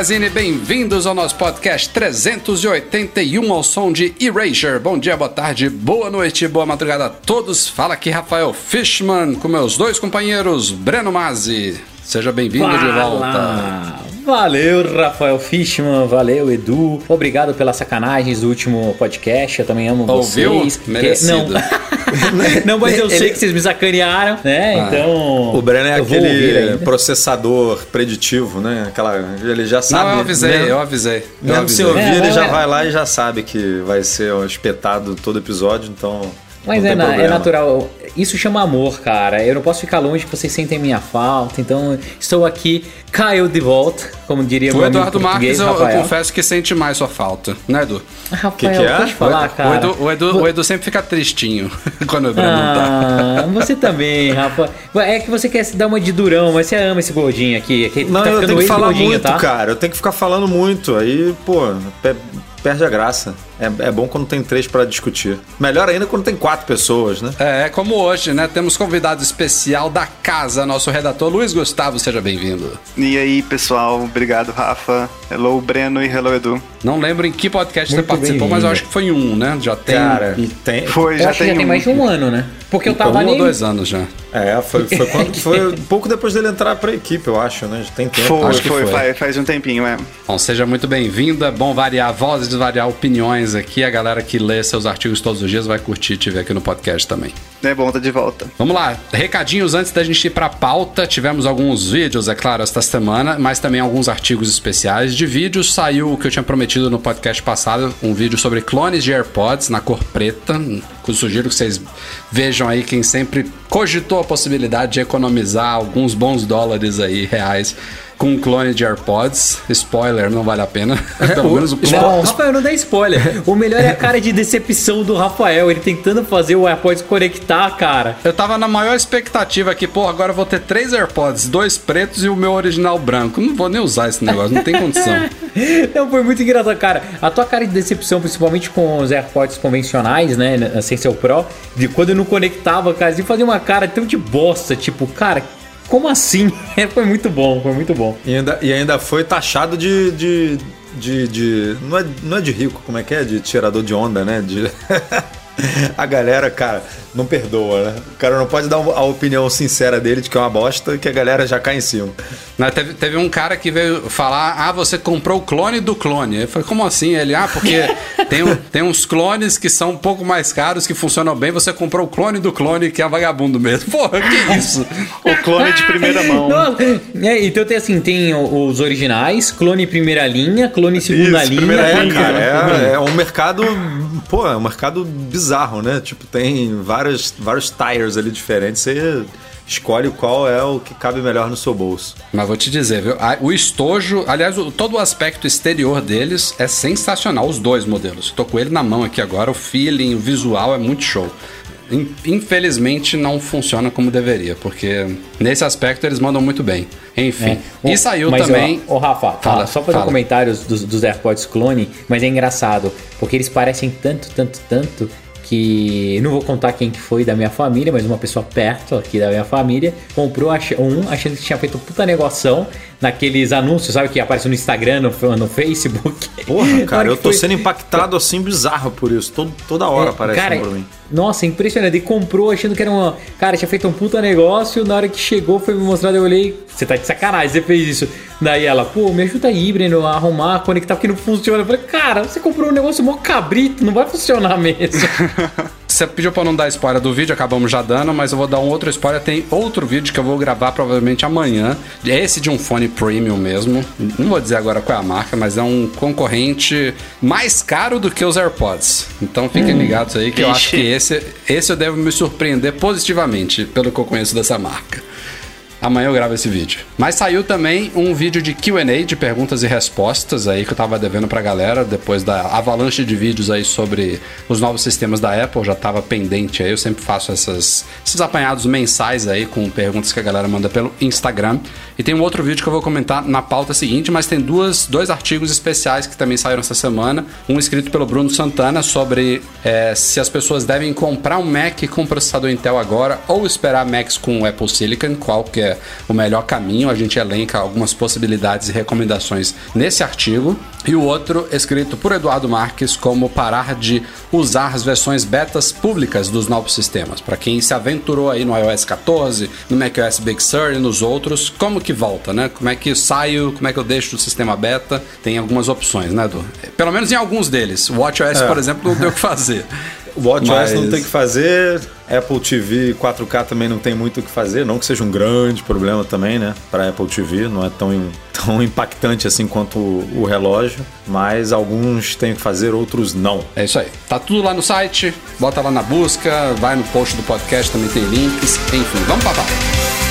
Magazine, bem-vindos ao nosso podcast 381 ao som de Erasure. Bom dia, boa tarde, boa noite, boa madrugada a todos. Fala aqui Rafael Fishman com meus dois companheiros Breno Mazzi. Seja bem-vindo de volta. Valeu, Rafael Fishman, valeu, Edu. Obrigado pelas sacanagens do último podcast. Eu também amo Ouviu? vocês. Merecido. Não, não, mas eu sei que vocês me sacanearam, né? Ah. Então. O Breno é aquele processador preditivo, né? Aquela, ele já sabe. Não, eu avisei, mesmo, eu avisei. Eu Mesmo se avisei. ouvir, É, ele não, já é. vai lá e já sabe que vai ser espetado todo episódio, então. Mas é, na- é natural. Isso chama amor, cara. Eu não posso ficar longe que vocês sentem minha falta. Então, estou aqui, caiu de volta, como diria O meu Eduardo Marques, eu, eu confesso que sente mais sua falta, né, Edu? Rafael, Que que é? pode falar, O- cara. O Edu, o, Edu, o Edu sempre fica tristinho quando o Breno não tá. Ah, você também, Rafa. É que você quer se dar uma de durão, mas você ama esse gordinho aqui. Que Não, tá eu ficando tenho que falar muito, tá? cara. Eu tenho que ficar falando muito. Aí, pô, pe- perde a graça. É, é bom quando tem três pra discutir. Melhor ainda quando tem quatro pessoas, né? É, é como hoje, né? Temos convidado especial da casa, nosso redator Luiz Gustavo, seja bem-vindo. E aí, pessoal, obrigado, Rafa. Hello, Breno e hello, Edu. Não lembro em que podcast Muito você participou, mas eu acho que foi em um, né? Já tem, Cara, e tem. Foi, já tem já tem um. mais de um ano, né? Porque eu tava um ali. ou dois anos já. É, foi, foi, quando, foi pouco depois dele entrar pra equipe, eu acho, né? Já tem tempo. Foi, Acho que foi, foi. Faz, faz um tempinho, é. Bom, seja muito bem-vinda. Bom variar vozes, variar opiniões aqui. A galera que lê seus artigos todos os dias vai curtir te ver aqui no podcast também. É bom tá de volta. Vamos lá, recadinhos antes da gente ir pra pauta. Tivemos alguns vídeos, é claro, esta semana, mas também alguns artigos especiais. De vídeos saiu o que eu tinha prometido no podcast passado, um vídeo sobre clones de AirPods na cor preta. Eu sugiro que vocês vejam aí quem sempre cogitou a possibilidade de economizar alguns bons dólares aí, reais, com um clone de AirPods. Spoiler, não vale a pena. Pelo menos o Não, Rafael, não dá spoiler. O melhor é a cara de decepção do Rafael. Ele tentando fazer o AirPods conectar, cara. Eu tava na maior expectativa aqui, pô, agora eu vou ter três AirPods, dois pretos e o meu original branco. Não vou nem usar esse negócio, não tem condição. Não, foi muito engraçado, cara. A tua cara de decepção, principalmente com os AirPods convencionais, né? Sem ser o Pro, de quando eu não conectava, cara, e fazia uma cara tão de bosta, tipo, cara, como assim? foi muito bom, foi muito bom. E ainda, e ainda foi taxado de. de, de, de- não, é, não é de rico, como é que é? De tirador de onda, né? De... A galera, cara, não perdoa, né? O cara não pode dar a opinião sincera dele de que é uma bosta que a galera já cai em cima. Né, teve, teve um cara que veio falar: Ah, você comprou o clone do clone. Eu falei, como assim? Ele, ah, porque tem, tem uns clones que são um pouco mais caros, que funcionam bem. Você comprou o clone do clone, que é vagabundo mesmo. Porra, que isso? O clone de primeira mão. Nossa, é, então tem assim, tem os originais, clone primeira linha, clone segunda Isso, linha. primeira É, clone- cara, é, é um mercado, pô, é um mercado bizarro, né? Tipo, tem vários, vários tires ali diferentes, você escolhe qual é o que cabe melhor no seu bolso. Mas vou te dizer, viu? O estojo, aliás, o- todo o aspecto exterior deles é sensacional, os dois modelos. Tô com ele na mão aqui agora, o feeling, o visual é muito show. In- Infelizmente não funciona como deveria, porque nesse aspecto eles mandam muito bem. Enfim. É. E saiu Mas, também. Ô, ô, Rafa, Fala, só fazer fala. um comentário dos, dos AirPods clone, mas é engraçado, porque eles parecem tanto, tanto, tanto que não vou contar quem que foi da minha família, mas uma pessoa perto aqui da minha família comprou um achando que tinha feito puta negoção naqueles anúncios, sabe, que aparecem no Instagram, no, no Facebook. Porra, cara, eu tô foi- sendo impactado assim bizarro por isso. Todo, toda hora É, aparece cara, pra mim. Nossa, impressionante. Ele comprou achando que era uma. Cara, tinha feito um puta negócio. Na hora que chegou, foi me mostrar. Eu olhei. Você tá de sacanagem, você fez isso. Daí ela, pô, me ajuda aí, Breno, a arrumar, conectar, porque não funciona. Eu falei, cara, você comprou um negócio mó cabrito, não vai funcionar mesmo. você pediu pra não dar spoiler do vídeo, acabamos já dando, mas eu vou dar um outro spoiler. Tem outro vídeo que eu vou gravar provavelmente amanhã. Esse de um fone premium mesmo. Não vou dizer agora qual é a marca, mas é um concorrente mais caro do que os AirPods. Então fiquem ligados aí que eu acho que esse, esse eu devo me surpreender positivamente, pelo que eu conheço dessa marca. Amanhã eu gravo esse vídeo. Mas saiu também um vídeo de QA, de perguntas e respostas aí que eu tava devendo pra galera depois da avalanche de vídeos aí sobre os novos sistemas da Apple. Já tava pendente aí. Eu sempre faço essas, esses apanhados mensais aí com perguntas que a galera manda pelo Instagram. E tem um outro vídeo que eu vou comentar na pauta seguinte, mas tem duas, dois artigos especiais que também saíram essa semana. Um escrito pelo Bruno Santana sobre é, se as pessoas devem comprar um Mac com processador Intel agora ou esperar Macs com Apple Silicon, qual que é o melhor caminho. A gente elenca algumas possibilidades e recomendações nesse artigo. E o outro escrito por Eduardo Marques como parar de usar as versões betas públicas dos novos sistemas. Para quem se aventurou aí no iOS 14, no macOS Big Sur e nos outros, como que volta, né? Como é que eu saio, como é que eu deixo o sistema beta? Tem algumas opções, né, Edu? Pelo menos em alguns deles. O WatchOS, por exemplo, não tem o que fazer. O WatchOS Mas- não tem o que fazer, Apple TV 4K também não tem muito o que fazer, não que seja um grande problema também, né, para Apple TV, não é tão, tão impactante assim quanto o, o relógio, mas alguns têm o que fazer, outros não. É isso aí. Tá tudo lá no site, bota lá na busca, vai no post do podcast, também tem links. Enfim, vamos pra.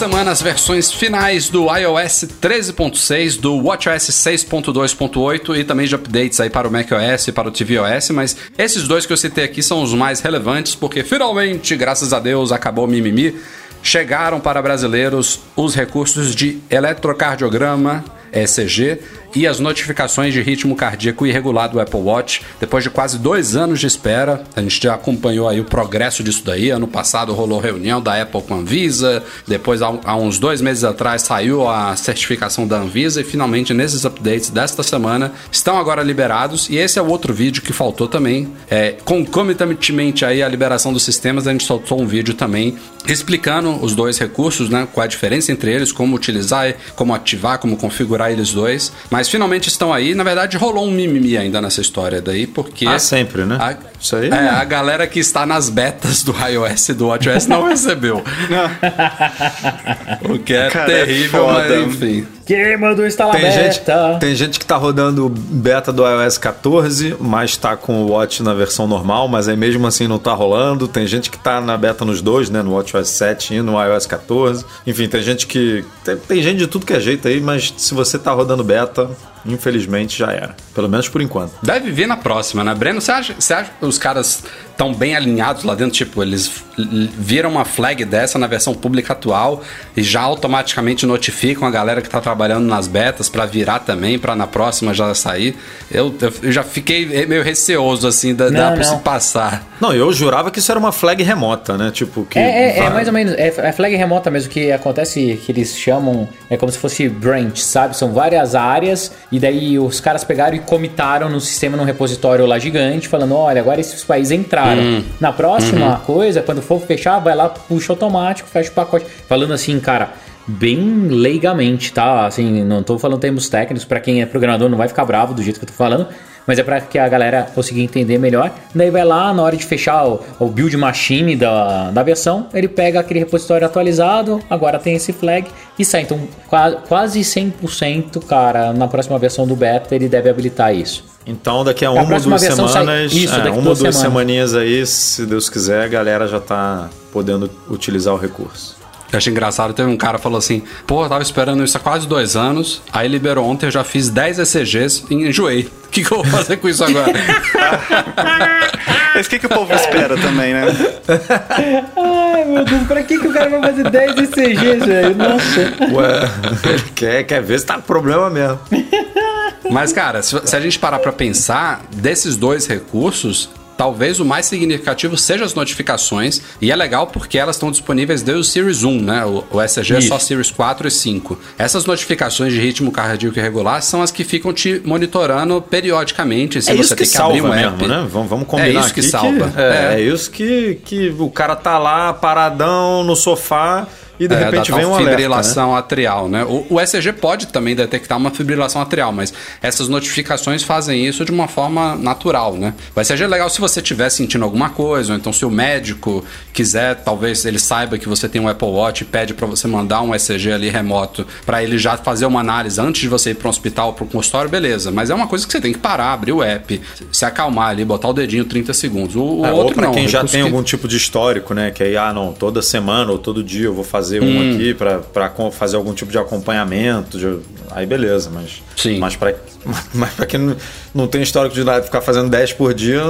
Semana as versões finais do iOS 13.6, do WatchOS 6.2.8 e também de updates aí para o macOS e para o tvOS, mas esses dois que eu citei aqui são os mais relevantes porque finalmente, graças a Deus, acabou o mimimi. Chegaram para brasileiros os recursos de eletrocardiograma, ECG, e as notificações de ritmo cardíaco irregular do Apple Watch. Depois de quase dois anos de espera, a gente já acompanhou aí o progresso disso daí. Ano passado rolou reunião da Apple com a Anvisa, depois há, uns dois meses atrás saiu a certificação da Anvisa e finalmente nesses updates desta semana estão agora liberados. E esse é o outro vídeo que faltou também. É, concomitantemente aí a liberação dos sistemas, a gente soltou um vídeo também explicando os dois recursos, né? Qual a diferença entre eles, como utilizar, como ativar, como configurar eles dois. Mas finalmente estão aí. Na verdade, rolou um mimimi ainda nessa história daí, porque. Ah, sempre, né? A, Isso aí, É, né? a galera que está nas betas do iOS e do WatchOS não recebeu. o que é Cara, é terrível, foda. mas enfim. Quem mandou instalar Tem gente, beta? tem gente que tá rodando beta do iOS 14, mas tá com o Watch na versão normal, mas aí mesmo assim não tá rolando. Tem gente que tá na beta nos dois, né? No WatchOS 7 e no iOS 14. Enfim, tem gente que. Tem, tem gente de tudo que é jeito aí, mas se você tá rodando beta, infelizmente já era. Pelo menos por enquanto. Deve vir na próxima, né? Breno, você acha, você acha que os caras estão bem alinhados lá dentro? Tipo, eles viram uma flag dessa na versão pública atual e já automaticamente notificam a galera que tá trabalhando nas betas pra virar também, pra na próxima já sair. Eu, eu- eu já fiquei meio receoso, assim, da, da Não, pra se não. passar. Não, eu jurava que isso era uma flag remota, né? Tipo, que. É, é, é vai- mais ou menos, é, é flag remota mesmo, que acontece que eles chamam, é como se fosse branch, sabe? São várias áreas, e daí os caras pegaram e comitaram no sistema, num repositório lá gigante, falando, olha, agora esses países entraram. Na próxima coisa, quando for fechar, vai lá, puxa automático, fecha o pacote. Falando assim, cara, bem leigamente, tá? Assim, não tô falando termos técnicos, pra quem é programador não vai ficar bravo do jeito que eu tô falando, mas é para que a galera consiga entender melhor. Daí vai lá, na hora de fechar o, o build machine da, da versão, ele pega aquele repositório atualizado, agora tem esse flag e sai. Então, qua- quase 100%, cara, na próxima versão do beta ele deve habilitar isso. Então, daqui a A uma ou duas semanas, Isso, é, uma ou duas duas semanas. semaninhas aí, se Deus quiser, a galera já tá podendo utilizar o recurso. Eu achei engraçado, teve um cara que falou assim, pô, eu tava esperando isso há quase dois anos, aí liberou ontem, eu já fiz 10 ECGs e enjoei. O que, que eu vou fazer com isso agora? Mas o que, que o povo espera também, né? Ai, meu Deus, pra que, que o cara vai fazer 10 ECGs, velho? Nossa. Ué, quer, quer ver se tá com problema mesmo. Mas, cara, se, se a gente parar pra pensar, desses dois recursos, talvez o mais significativo seja as notificações. E é legal porque elas estão disponíveis desde o Series 1, né? O, o ECG é só Isso. Series 4 e 5. Essas notificações de ritmo cardíaco irregular são as que ficam te monitorando periodicamente. Se é você isso que tem que abrir salva um mesmo, app. né? Vamos, vamos combinar É isso que aqui salva. é, É. é isso que, que o cara tá lá paradão no sofá e de É, repente da vem tal um alerta. né? fibrilação atrial, né? O, o ECG pode também detectar uma fibrilação atrial, mas essas notificações fazem isso de uma forma natural, né? O ECG é legal se você estiver sentindo alguma coisa, ou então se o médico quiser, talvez ele saiba que você tem um Apple Watch e pede para você mandar um ECG ali remoto para ele já fazer uma análise antes de você ir para um hospital, para um consultório, beleza. Mas é uma coisa que você tem que parar, abrir o app, se acalmar ali, botar o dedinho 30 segundos. O, o É, ou outro pra não. quem já tem que- algum tipo de histórico, né? Que aí, ah, não, toda semana ou todo dia eu vou fazer um Hum. aqui pra, pra com- fazer algum tipo de acompanhamento. de- aí beleza, mas. Sim. Mas pra, mas pra quem não, não tem histórico de nada, ficar fazendo 10 por dia,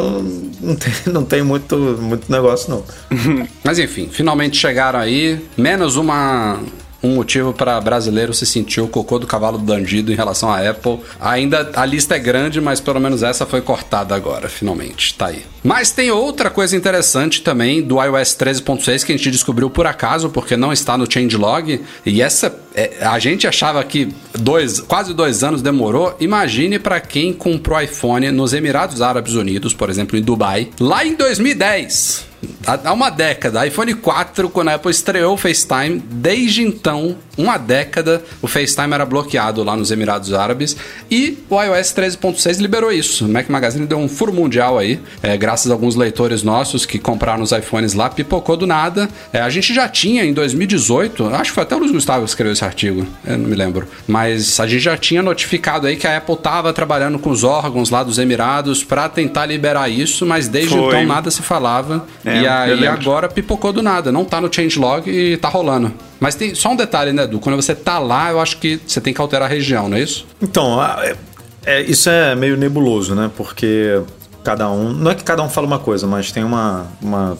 não tem, não tem muito, muito negócio, não. Mas enfim, finalmente chegaram aí. Menos uma. Um motivo para brasileiro se sentir o cocô do cavalo bandido em relação à Apple. Ainda a lista é grande, mas pelo menos essa foi cortada agora, finalmente. Tá aí. Mas tem outra coisa interessante também do iOS 13.6 que a gente descobriu por acaso, porque não está no changelog. E essa. é, a gente achava que dois, quase dois anos demorou. Imagine para quem comprou iPhone nos Emirados Árabes Unidos, por exemplo, em Dubai, lá em 2010. Há uma década, iPhone 4, quando a Apple estreou o FaceTime, desde então, uma década, o FaceTime era bloqueado lá nos Emirados Árabes e o iOS 13.6 liberou isso. O Mac Magazine deu um furo mundial aí, é, graças a alguns leitores nossos que compraram os iPhones lá, pipocou do nada. É, a gente já tinha em 2018, acho que foi até o Luiz Gustavo que escreveu esse artigo, eu não me lembro, mas a gente já tinha notificado aí que a Apple estava trabalhando com os órgãos lá dos Emirados para tentar liberar isso, mas desde Foi. então nada se falava. É, e eu aí agora pipocou do nada, não tá no changelog e tá rolando. Mas tem só um detalhe, né, Edu? Quando você tá lá, eu acho que você tem que alterar a região, não é isso? Então, é- é, isso é meio nebuloso, né? Porque cada um. Não é que cada um fala uma coisa, mas tem uma. uma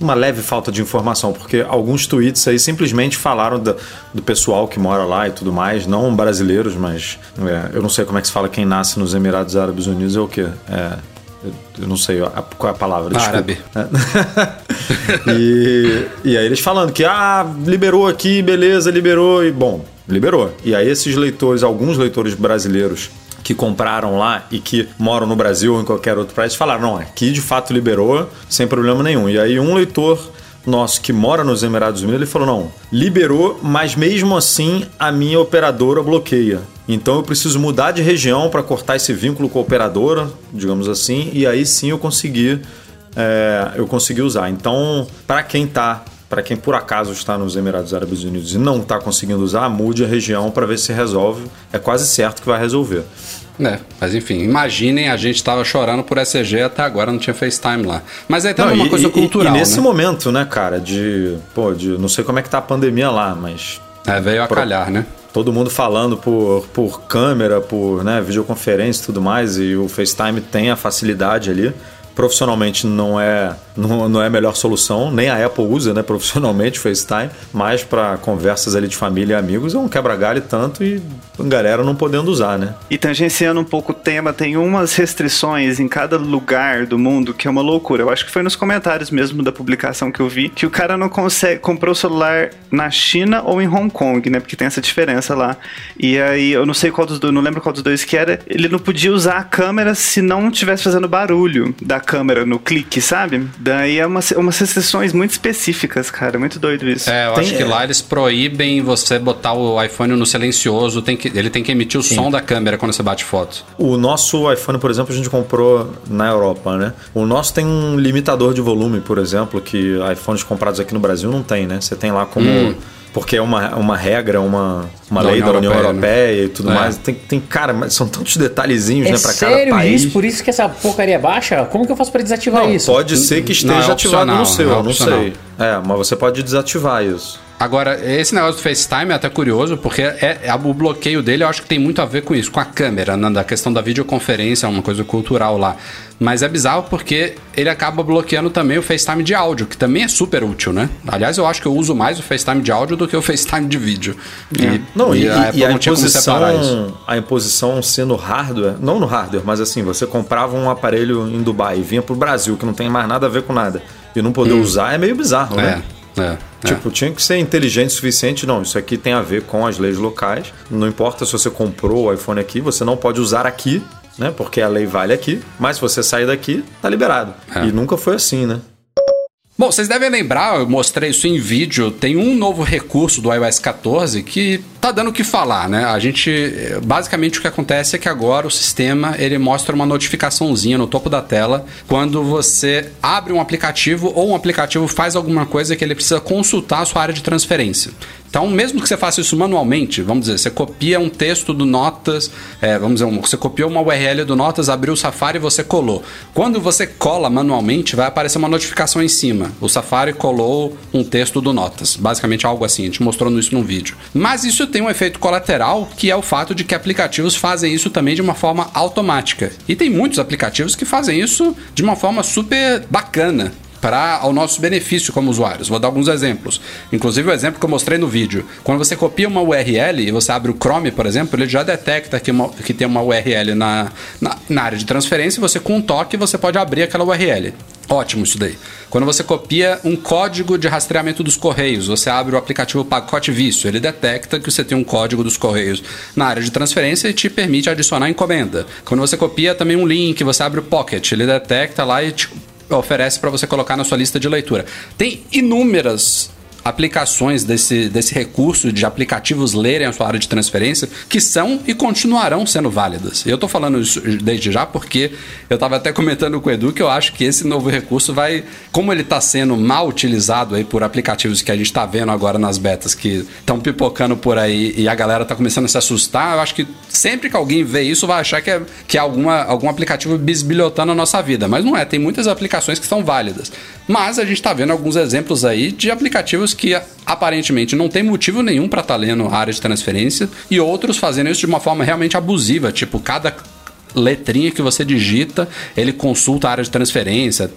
uma leve falta de informação, porque alguns tweets aí simplesmente falaram da- do pessoal que mora lá e tudo mais, não brasileiros, mas é, eu não sei como é que se fala quem nasce nos Emirados Árabes Unidos é o quê? É, eu- não sei a- qual é a palavra. Árabe. e, e aí eles falando que, ah, liberou aqui, beleza, liberou, e bom, liberou. E aí esses leitores, alguns leitores brasileiros que compraram lá e que moram no Brasil ou em qualquer outro país, falaram, não, aqui de fato liberou, sem problema nenhum. E aí um leitor nosso que mora nos Emirados Unidos, ele falou, não, liberou, mas mesmo assim a minha operadora bloqueia. Então eu preciso mudar de região para cortar esse vínculo com a operadora, digamos assim, e aí sim eu consegui é, eu consegui usar. Então, para quem tá, para quem por acaso está nos Emirados Árabes Unidos e não está conseguindo usar, mude a região para ver se resolve. É quase certo que vai resolver. É, mas enfim, imaginem, a gente tava chorando por ECG até agora não tinha FaceTime lá. Mas aí também Não, uma e- coisa e- cultural, E nesse né? momento, né, cara, de, pô, de não sei como é que tá a pandemia lá, mas É, veio a Pro- calhar, né? todo mundo falando por, por câmera, por né, videoconferência e tudo mais, e o FaceTime tem a facilidade ali. Profissionalmente não é, não, é a melhor solução, nem a Apple usa né, profissionalmente o FaceTime, mas para conversas ali de família e amigos é um quebra-galho tanto e galera não podendo usar, né? E tangenciando um pouco o tema, tem umas restrições em cada lugar do mundo que é uma loucura. Eu acho que foi nos comentários mesmo da publicação que eu vi que o cara não consegue comprou o celular na China ou em Hong Kong, né? Porque tem essa diferença lá. E aí eu não sei qual dos dois, não lembro qual dos dois que era. Ele não podia usar a câmera se não estivesse fazendo barulho da câmera no clique, sabe? Daí é umas, umas restrições muito específicas, cara. Muito doido isso. É, eu Tem- acho que é. lá eles proíbem você botar o iPhone no silencioso, tem que, ele tem que emitir o som da câmera quando você bate foto. O nosso iPhone, por exemplo, a gente comprou na Europa, né? O nosso tem um limitador de volume, por exemplo, que iPhones comprados aqui no Brasil não tem, né? Você tem lá como. Porque é uma, uma regra, uma, uma Da lei União da União Europeia, Europeia, né? e tudo É. mais. Tem, tem, cara, mas são tantos detalhezinhos, É né, pra cada sério país. isso? Por isso que essa porcaria é baixa? Como que eu faço pra desativar Não, isso? pode ser que Não, esteja é ativado no seu, é eu não opcional. sei. É, mas você pode desativar isso. Agora, esse negócio do FaceTime é até curioso, porque é, é- o bloqueio dele eu acho que tem muito a ver com isso, com a câmera, né, da questão da videoconferência, é uma coisa cultural lá. Mas é bizarro porque ele acaba bloqueando também o FaceTime de áudio, que também é super útil, né? Aliás, eu acho que eu uso mais o FaceTime de áudio do que o FaceTime de vídeo. E, Não, e, a e a separar isso. imposição, a imposição ser no hardware, não no hardware, mas assim, você comprava um aparelho em Dubai e vinha pro Brasil, que não tem mais nada a ver com nada, e não poder usar é meio bizarro, né? É, é. Tipo, tinha que ser inteligente o suficiente. Não, isso aqui tem a ver com as leis locais. Não importa se você comprou o iPhone aqui, você não pode usar aqui, né? Porque a lei vale aqui. Mas se você sair daqui, tá liberado. É. E nunca foi assim, né? Bom, vocês devem lembrar, eu mostrei isso em vídeo, tem um novo recurso do iOS 14 que tá dando o que falar, né? A gente, basicamente o que acontece é que agora o sistema, ele mostra uma notificaçãozinha no topo da tela quando você abre um aplicativo ou um aplicativo faz alguma coisa que ele precisa consultar a sua área de transferência. Então, mesmo que você faça isso manualmente, vamos dizer, você copia um texto do Notas, é, vamos dizer, você copiou uma URL do Notas, abriu o Safari e você colou. Quando você cola manualmente, vai aparecer uma notificação em cima. O Safari colou um texto do Notas. Basicamente algo assim, a gente mostrou isso num vídeo. Mas isso tem um efeito colateral, que é o fato de que aplicativos fazem isso também de uma forma automática. E tem muitos aplicativos que fazem isso de uma forma super bacana para ao nosso benefício como usuários. Vou dar alguns exemplos. Inclusive o exemplo que eu mostrei no vídeo. Quando você copia uma URL e você abre o Chrome, por exemplo, ele já detecta que, uma- que tem uma URL na, na, na área de transferência e você com um toque você pode abrir aquela URL. Ótimo isso daí. Quando você copia um código de rastreamento dos correios, você abre o aplicativo Pacote Vício, ele detecta que você tem um código dos correios na área de transferência e te permite adicionar encomenda. Quando você copia também um link, você abre o Pocket, ele detecta lá e te oferece para você colocar na sua lista de leitura. Tem inúmeras aplicações desse, desse recurso de aplicativos lerem a sua área de transferência que são e continuarão sendo válidas. Eu tô falando isso desde já porque eu tava até comentando com o Edu que eu acho que esse novo recurso vai, como ele tá sendo mal utilizado aí por aplicativos que a gente tá vendo agora nas betas que estão pipocando por aí e a galera tá começando a se assustar, eu acho que sempre que alguém vê isso vai achar que é, que é alguma, algum aplicativo bisbilhotando a nossa vida. Mas não é, tem muitas aplicações que são válidas. Mas a gente tá vendo alguns exemplos aí de aplicativos que aparentemente não tem motivo nenhum para estar lendo a área de transferência e outros fazendo isso de uma forma realmente abusiva, tipo cada letrinha que você digita, ele consulta a área de transferência,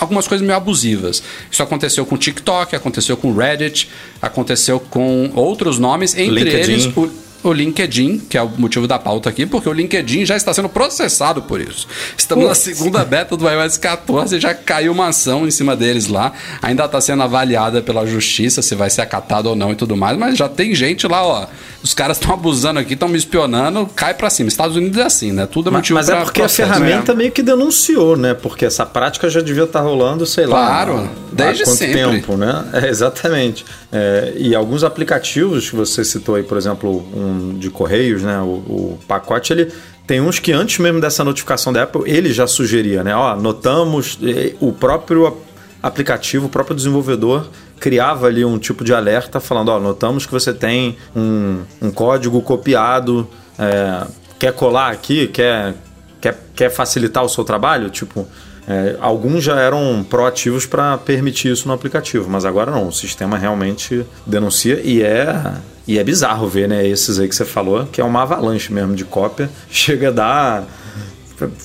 algumas coisas meio abusivas. Isso aconteceu com o TikTok, aconteceu com o Reddit, aconteceu com outros nomes, entre LinkedIn. eles o, o LinkedIn, que é o motivo da pauta aqui, porque o LinkedIn já está sendo processado por isso. Estamos na segunda beta do iOS 14, já caiu uma ação em cima deles lá, ainda está sendo avaliada pela justiça se vai ser acatado ou não e tudo mais, mas já tem gente lá, ó, os caras estão abusando aqui, estão me espionando, cai pra cima. Estados Unidos é assim, né? Tudo é Mas, motivo mas é pra porque a processo. ferramenta meio que denunciou, né? Porque essa prática já devia estar rolando, sei lá. Claro, desde há quanto sempre. tempo, né? É, exatamente. É, e alguns aplicativos que você citou aí, por exemplo, um de Correios, né? O, o pacote, ele. Tem uns que antes mesmo dessa notificação da Apple, ele já sugeria, né? Ó, notamos o próprio ap- aplicativo, o próprio desenvolvedor criava ali um tipo de alerta falando, ó, notamos que você tem um, um código copiado, é, quer colar aqui, quer, quer, quer facilitar o seu trabalho? Tipo, é, alguns já eram proativos para permitir isso no aplicativo, mas agora não, o sistema realmente denuncia e é, e é bizarro ver, né, esses aí que você falou, que é uma avalanche mesmo de cópia, chega a dar...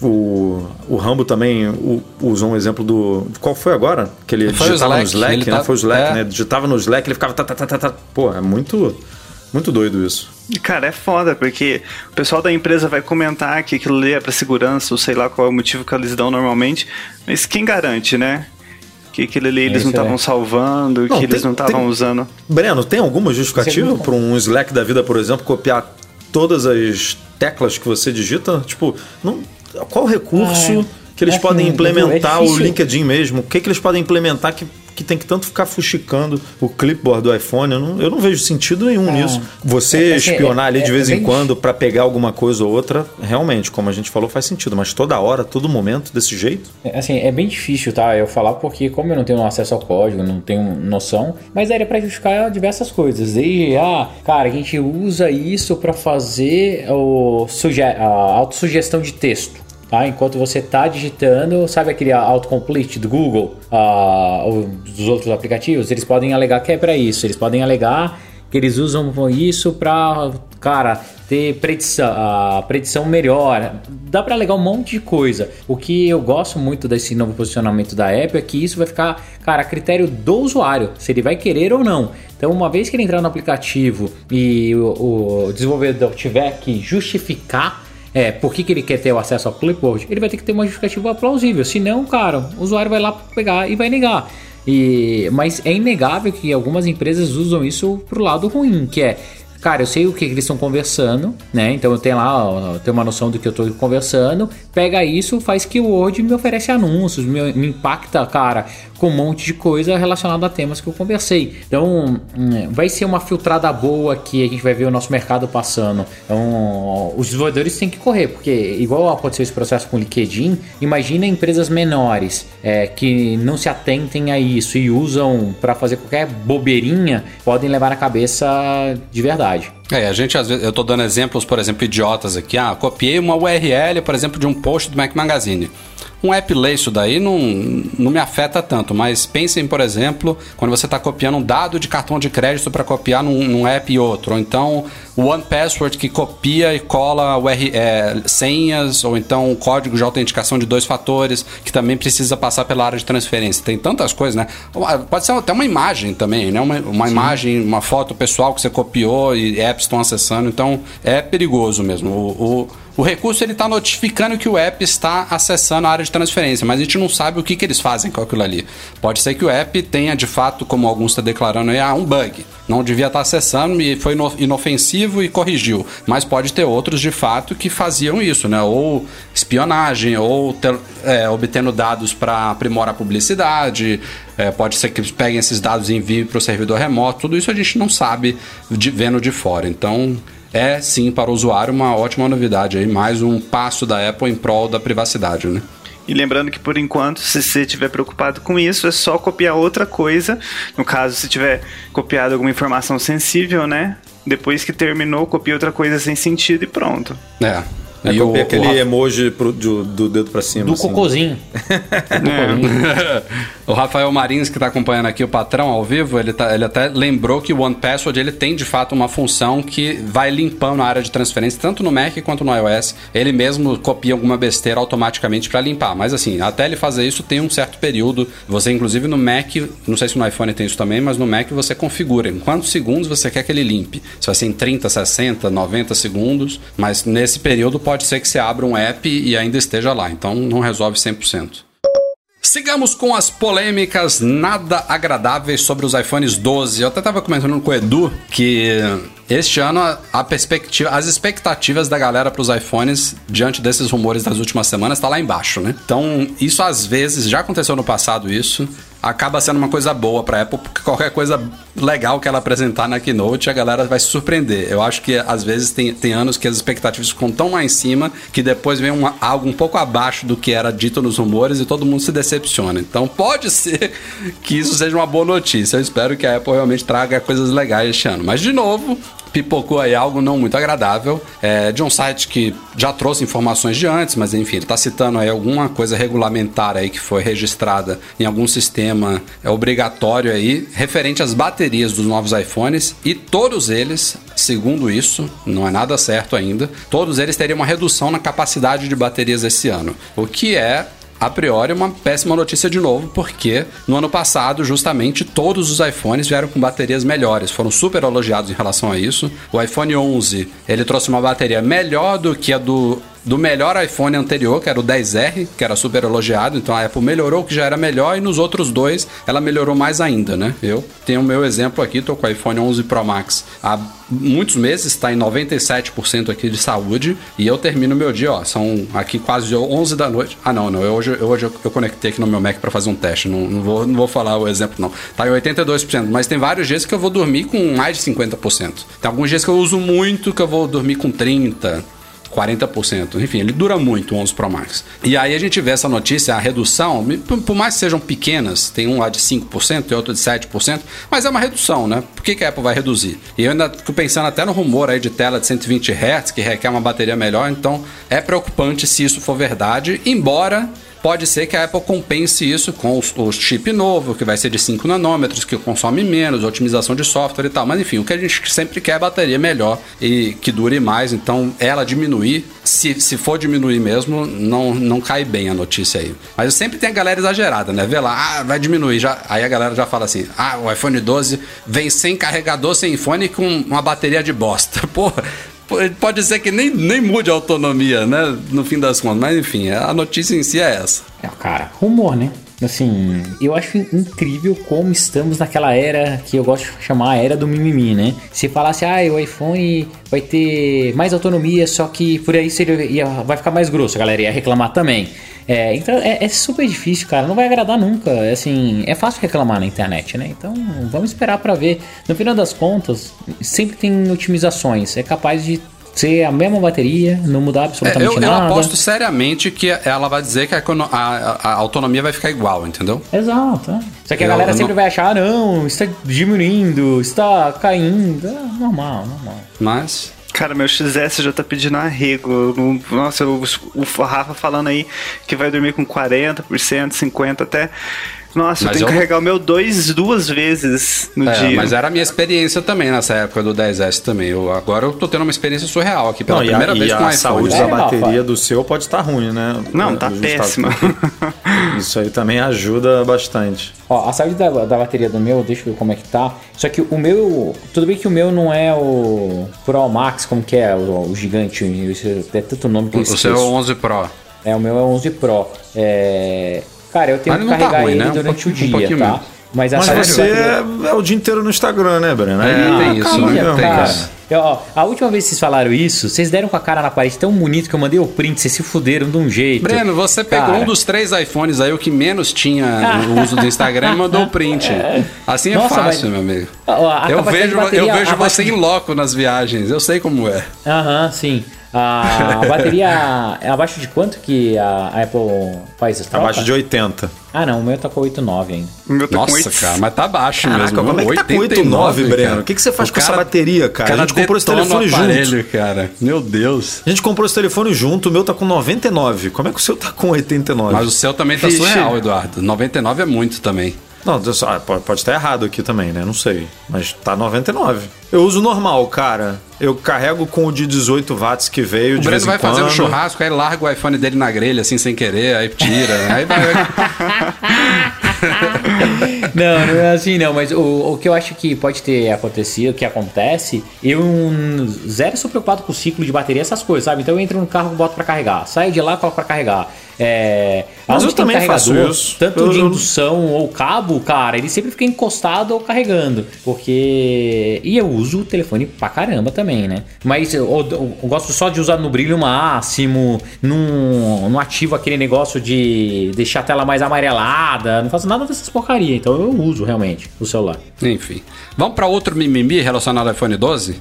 O, o Rambo também o- usou um exemplo do. Qual foi agora? Que ele Foi digitava no Slack, Slack, ele né? tá- Foi o Slack, é. né? Digitava no Slack, ele ficava. Tá, tá, tá, tá, tá. Pô, é muito. Muito doido isso. E, Cara, é foda, porque o pessoal da empresa vai comentar que aquilo ali é pra segurança, ou sei lá qual é o motivo que eles dão normalmente, mas quem garante, né? Que aquilo ali eles Isso não estavam é. salvando, Não, que eles tem- não estavam usando. Breno, tem alguma justificativa para um Slack da vida, por exemplo, copiar todas as teclas que você digita? Tipo, não, qual recurso Ah, que eles assim, podem implementar é o difícil. LinkedIn mesmo? O que, que eles podem implementar que, que tem que tanto ficar fuxicando o clipboard do iPhone? Eu não, eu não vejo sentido nenhum Ah, nisso. Você é- assim, espionar é- ali de é- vez é em quando para pegar alguma coisa ou outra, realmente, como a gente falou, faz sentido. Mas toda hora, todo momento, desse jeito? É, Assim, é bem difícil, tá? Eu falar porque, como eu não tenho acesso ao código, não tenho noção, mas daria pra justificar diversas coisas. Desde, ah, cara, a gente usa isso pra fazer o a autossugestão de texto. Tá? Enquanto você tá digitando, sabe aquele autocomplete do Google, ah, ou dos outros aplicativos? Eles podem alegar que é para isso. Eles podem alegar que eles usam isso para, cara, ter predição, predição melhor. Dá para alegar um monte de coisa. O que eu gosto muito desse novo posicionamento da Apple é que isso vai ficar, cara, a critério do usuário, se ele vai querer ou não. Então, uma vez que ele entrar no aplicativo e o, o desenvolvedor tiver que justificar é, por que, que ele quer ter o acesso ao clipboard, ele vai ter que ter uma justificativa plausível. Senão, cara, o usuário vai lá pegar e vai negar. E, mas é inegável que algumas empresas usam isso pro lado ruim, que é Cara, eu sei o que eles estão conversando, né? Então eu tenho lá, eu tenho uma noção do que eu estou conversando. Pega isso, faz que o Word me oferece anúncios, me, me, impacta, cara, com um monte de coisa relacionada a temas que eu conversei. Então hum, vai ser uma filtrada boa que a gente vai ver o nosso mercado passando. Então os desenvolvedores têm que correr, porque igual aconteceu esse processo com o LinkedIn, imagina empresas menores é, que não se atentem a isso e usam para fazer qualquer bobeirinha, podem levar na cabeça de verdade. É, a gente às vezes, eu tô dando exemplos, por exemplo, idiotas aqui. Ah, copiei uma URL, por exemplo, de um post do Mac Magazine. Um app lê isso daí não, não me afeta tanto, mas pensem, por exemplo, quando você está copiando um dado de cartão de crédito para copiar num, num, app e outro, ou então o One Password que copia e cola UR, é, senhas, ou então um código de autenticação de dois fatores que também precisa passar pela área de transferência. Tem tantas coisas, né? Pode ser até uma imagem também, né? Uma, uma imagem, uma foto pessoal que você copiou e apps estão acessando, então é perigoso mesmo. o, o o recurso ele está notificando que o app está acessando a área de transferência, mas a gente não sabe o que, que eles fazem com aquilo ali. Pode ser que o app tenha de fato, como alguns estão declarando aí, ah, um bug. Não devia estar tá acessando e foi inofensivo e corrigiu. Mas pode ter outros de fato que faziam isso, né? Ou espionagem, ou ter, é, obtendo dados para aprimorar a publicidade. É, pode ser que eles peguem esses dados e enviem para o servidor remoto. Tudo isso a gente não sabe de, vendo de fora. Então é sim para o usuário uma ótima novidade aí, mais um passo da Apple em prol da privacidade, né? E lembrando que por enquanto, se você estiver preocupado com isso, é só copiar outra coisa. No caso, se tiver copiado alguma informação sensível, né? Depois que terminou, copia outra coisa sem sentido e pronto. É, é, e o, aquele o emoji pro, do, do, dedo pra cima. Do assim. cocôzinho. é. o Rafael Marins, que tá acompanhando aqui o patrão ao vivo, ele, tá, ele até lembrou que o One Password ele tem de fato uma função que vai limpando a área de transferência, tanto no Mac quanto no iOS. Ele mesmo copia alguma besteira automaticamente para limpar. Mas assim, até ele fazer isso tem um certo período. Você, inclusive, no Mac, não sei se no iPhone tem isso também, mas no Mac você configura em quantos segundos você quer que ele limpe. Se vai ser em 30, 60, 90 segundos, mas nesse período pode pode ser que você abra um app e ainda esteja lá. Então não resolve 100%. Sigamos com as polêmicas nada agradáveis sobre os iPhones 12. Eu até estava comentando com o Edu que este ano a perspectiva, as expectativas da galera para os iPhones diante desses rumores das últimas semanas está lá embaixo, né? Então isso às vezes já aconteceu no passado isso acaba sendo uma coisa boa para Apple, porque qualquer coisa legal que ela apresentar na Keynote, a galera vai se surpreender. Eu acho que às vezes tem, tem anos que as expectativas ficam tão lá em cima que depois vem uma, algo um pouco abaixo do que era dito nos rumores e todo mundo se decepciona. Então pode ser que isso seja uma boa notícia. Eu espero que a Apple realmente traga coisas legais este ano. Mas de novo, pipocou aí algo não muito agradável. É, de um site que já trouxe informações de antes, mas enfim, ele está citando aí alguma coisa regulamentar aí que foi registrada em algum sistema é obrigatório aí referente às baterias dos novos iPhones e todos eles, segundo isso, não é nada certo ainda, todos eles teriam uma redução na capacidade de baterias esse ano, o que é a priori, uma péssima notícia de novo, porque no ano passado, justamente, todos os iPhones vieram com baterias melhores, foram super elogiados em relação a isso. O iPhone 11, ele trouxe uma bateria melhor do que a do do melhor iPhone anterior, que era o 10R, que era super elogiado. Então a Apple melhorou o que já era melhor e nos outros dois ela melhorou mais ainda, né? Eu tenho o meu exemplo aqui, tô com o iPhone 11 Pro Max há muitos meses, está em 97% aqui de saúde e eu termino meu dia, ó, são aqui quase 11 da noite. Ah, não, não, eu, hoje, eu, hoje eu conectei aqui no meu Mac para fazer um teste, não, não, vou, não vou falar o exemplo não. Tá em 82%, mas tem vários dias que eu vou dormir com mais de 50%. Tem alguns dias que eu uso muito que eu vou dormir com 30%. 40%. Enfim, ele dura muito o 11 Pro Max. E aí a gente vê essa notícia, a redução, por mais que sejam pequenas, tem um lá de 5% e outro de 7%, mas é uma redução, né? Por que, que a Apple vai reduzir? E eu ainda fico pensando até no rumor aí de tela de 120 Hz, que requer uma bateria melhor, então é preocupante se isso for verdade, embora pode ser que a Apple compense isso com o chip novo, que vai ser de 5 nanômetros, que consome menos, otimização de software e tal. Mas enfim, o que a gente sempre quer é bateria melhor e que dure mais. Então, ela diminuir, se, se for diminuir mesmo, não, não cai bem a notícia aí. Mas sempre tem a galera exagerada, né? Vê lá, ah, vai diminuir. Já, aí a galera já fala assim: ah, o iPhone 12 vem sem carregador, sem fone com uma bateria de bosta. Porra. Pode ser que nem, nem mude a autonomia, né? No fim das contas. Mas enfim, a notícia em si é essa. É, cara, rumor, né? Assim, eu acho incrível como estamos naquela era que eu gosto de chamar a era do mimimi, né? Se falasse, ah, o iPhone vai ter mais autonomia, só que por aí seria, ia, vai ficar mais grosso, a galera ia reclamar também. É, então é, é super difícil, cara, não vai agradar nunca. É Assim, é fácil reclamar na internet, né? Então vamos esperar pra ver. No final das contas, sempre tem otimizações. É capaz de ser a mesma bateria, não mudar É, absolutamente eu, eu nada. aposto seriamente que ela vai dizer que a, a- a- a autonomia vai ficar igual, entendeu? Exato. é. Só que a Eu- galera eu sempre não- vai achar, ah, não, está diminuindo, está caindo. É normal, normal. Mas. Cara, meu XS já tá pedindo arrego. Eu Nossa, o, o Rafa falando aí que vai dormir com 40%, 50% até. Nossa, Mas eu tenho que eu- carregar o meu dois, duas vezes no É, dia. mas era a minha experiência também nessa época do 10S também. Eu, agora eu tô tendo uma experiência surreal aqui pela Não, a, primeira e vez a com o iPhone. saúde né? da É, Rafa. bateria do seu pode estar ruim, né? Não, tá péssima. Isso aí também ajuda bastante. Ó, a saúde da, da bateria do meu, deixa eu ver como é que tá. Só que o meu. Tudo bem que o meu não é o Pro Max, como que é? O, o gigante. isso É tanto nome que eu O esqueço. seu 11 Pro. É, o meu é 11 Pro. É. Cara, eu tenho que não tá carregar ruim, ele né? Um durante pouquinho- o um dia, pouquinho tá? Mas a Mas você é, é o dia inteiro no Instagram, né, Breno? É, Aí- tem isso, né? Não, Tem cara. isso. Eu, ó, a última vez que vocês falaram isso, vocês deram com a cara na parede tão bonito que eu mandei o print, vocês se fuderam de um jeito. Breno, você pegou Cara. um dos três iPhones aí, o que menos tinha o uso do Instagram, e mandou o print. Assim é Nossa, fácil, mas- meu amigo. Ó, Eu vejo, bateria eu vejo você de- em loco nas viagens, eu sei como é. Aham, sim. A bateria é abaixo de quanto que a Apple faz isso? Abaixo de 80. Ah, não, o meu tá com 8,9 ainda. O meu tá com Nossa, oito- cara, mas tá baixo Caraca, mesmo. como é que tá com 89, Breno? cara. O que que você faz O com essa bateria, cara? A gente comprou esse telefone o junto. aparelho, cara. Meu Deus. A gente comprou esse telefone junto, o meu tá com 99. Como é que o seu tá com 89? Mas o seu também tá Vixe. surreal, Eduardo. 99 é muito também. Não, ah, pode, pode estar errado aqui também, né? Não sei. Mas tá 99. Eu uso normal, cara. Eu carrego com o de 18 watts que veio O de Breno vez em vai fazer um quando. churrasco, aí larga o iPhone dele na grelha, assim, sem querer, aí tira. aí vai. Não, não é assim não, mas o, o que eu acho que pode ter acontecido, que acontece, eu zero sou preocupado com o ciclo de bateria, essas coisas, sabe? Então eu entro no carro, boto pra carregar, saio de lá, coloco pra carregar. É, Mas eu também faço isso. Tanto de indução ou cabo, cara, ele sempre fica encostado ou carregando. Porque. E eu uso o telefone pra caramba também, né? Mas eu, eu- eu gosto só de usar no brilho máximo, não, não ativo aquele negócio de deixar a tela mais amarelada, não faço nada dessas porcaria. Então eu uso realmente o celular. Enfim. Vamos pra outro mimimi relacionado ao iPhone 12?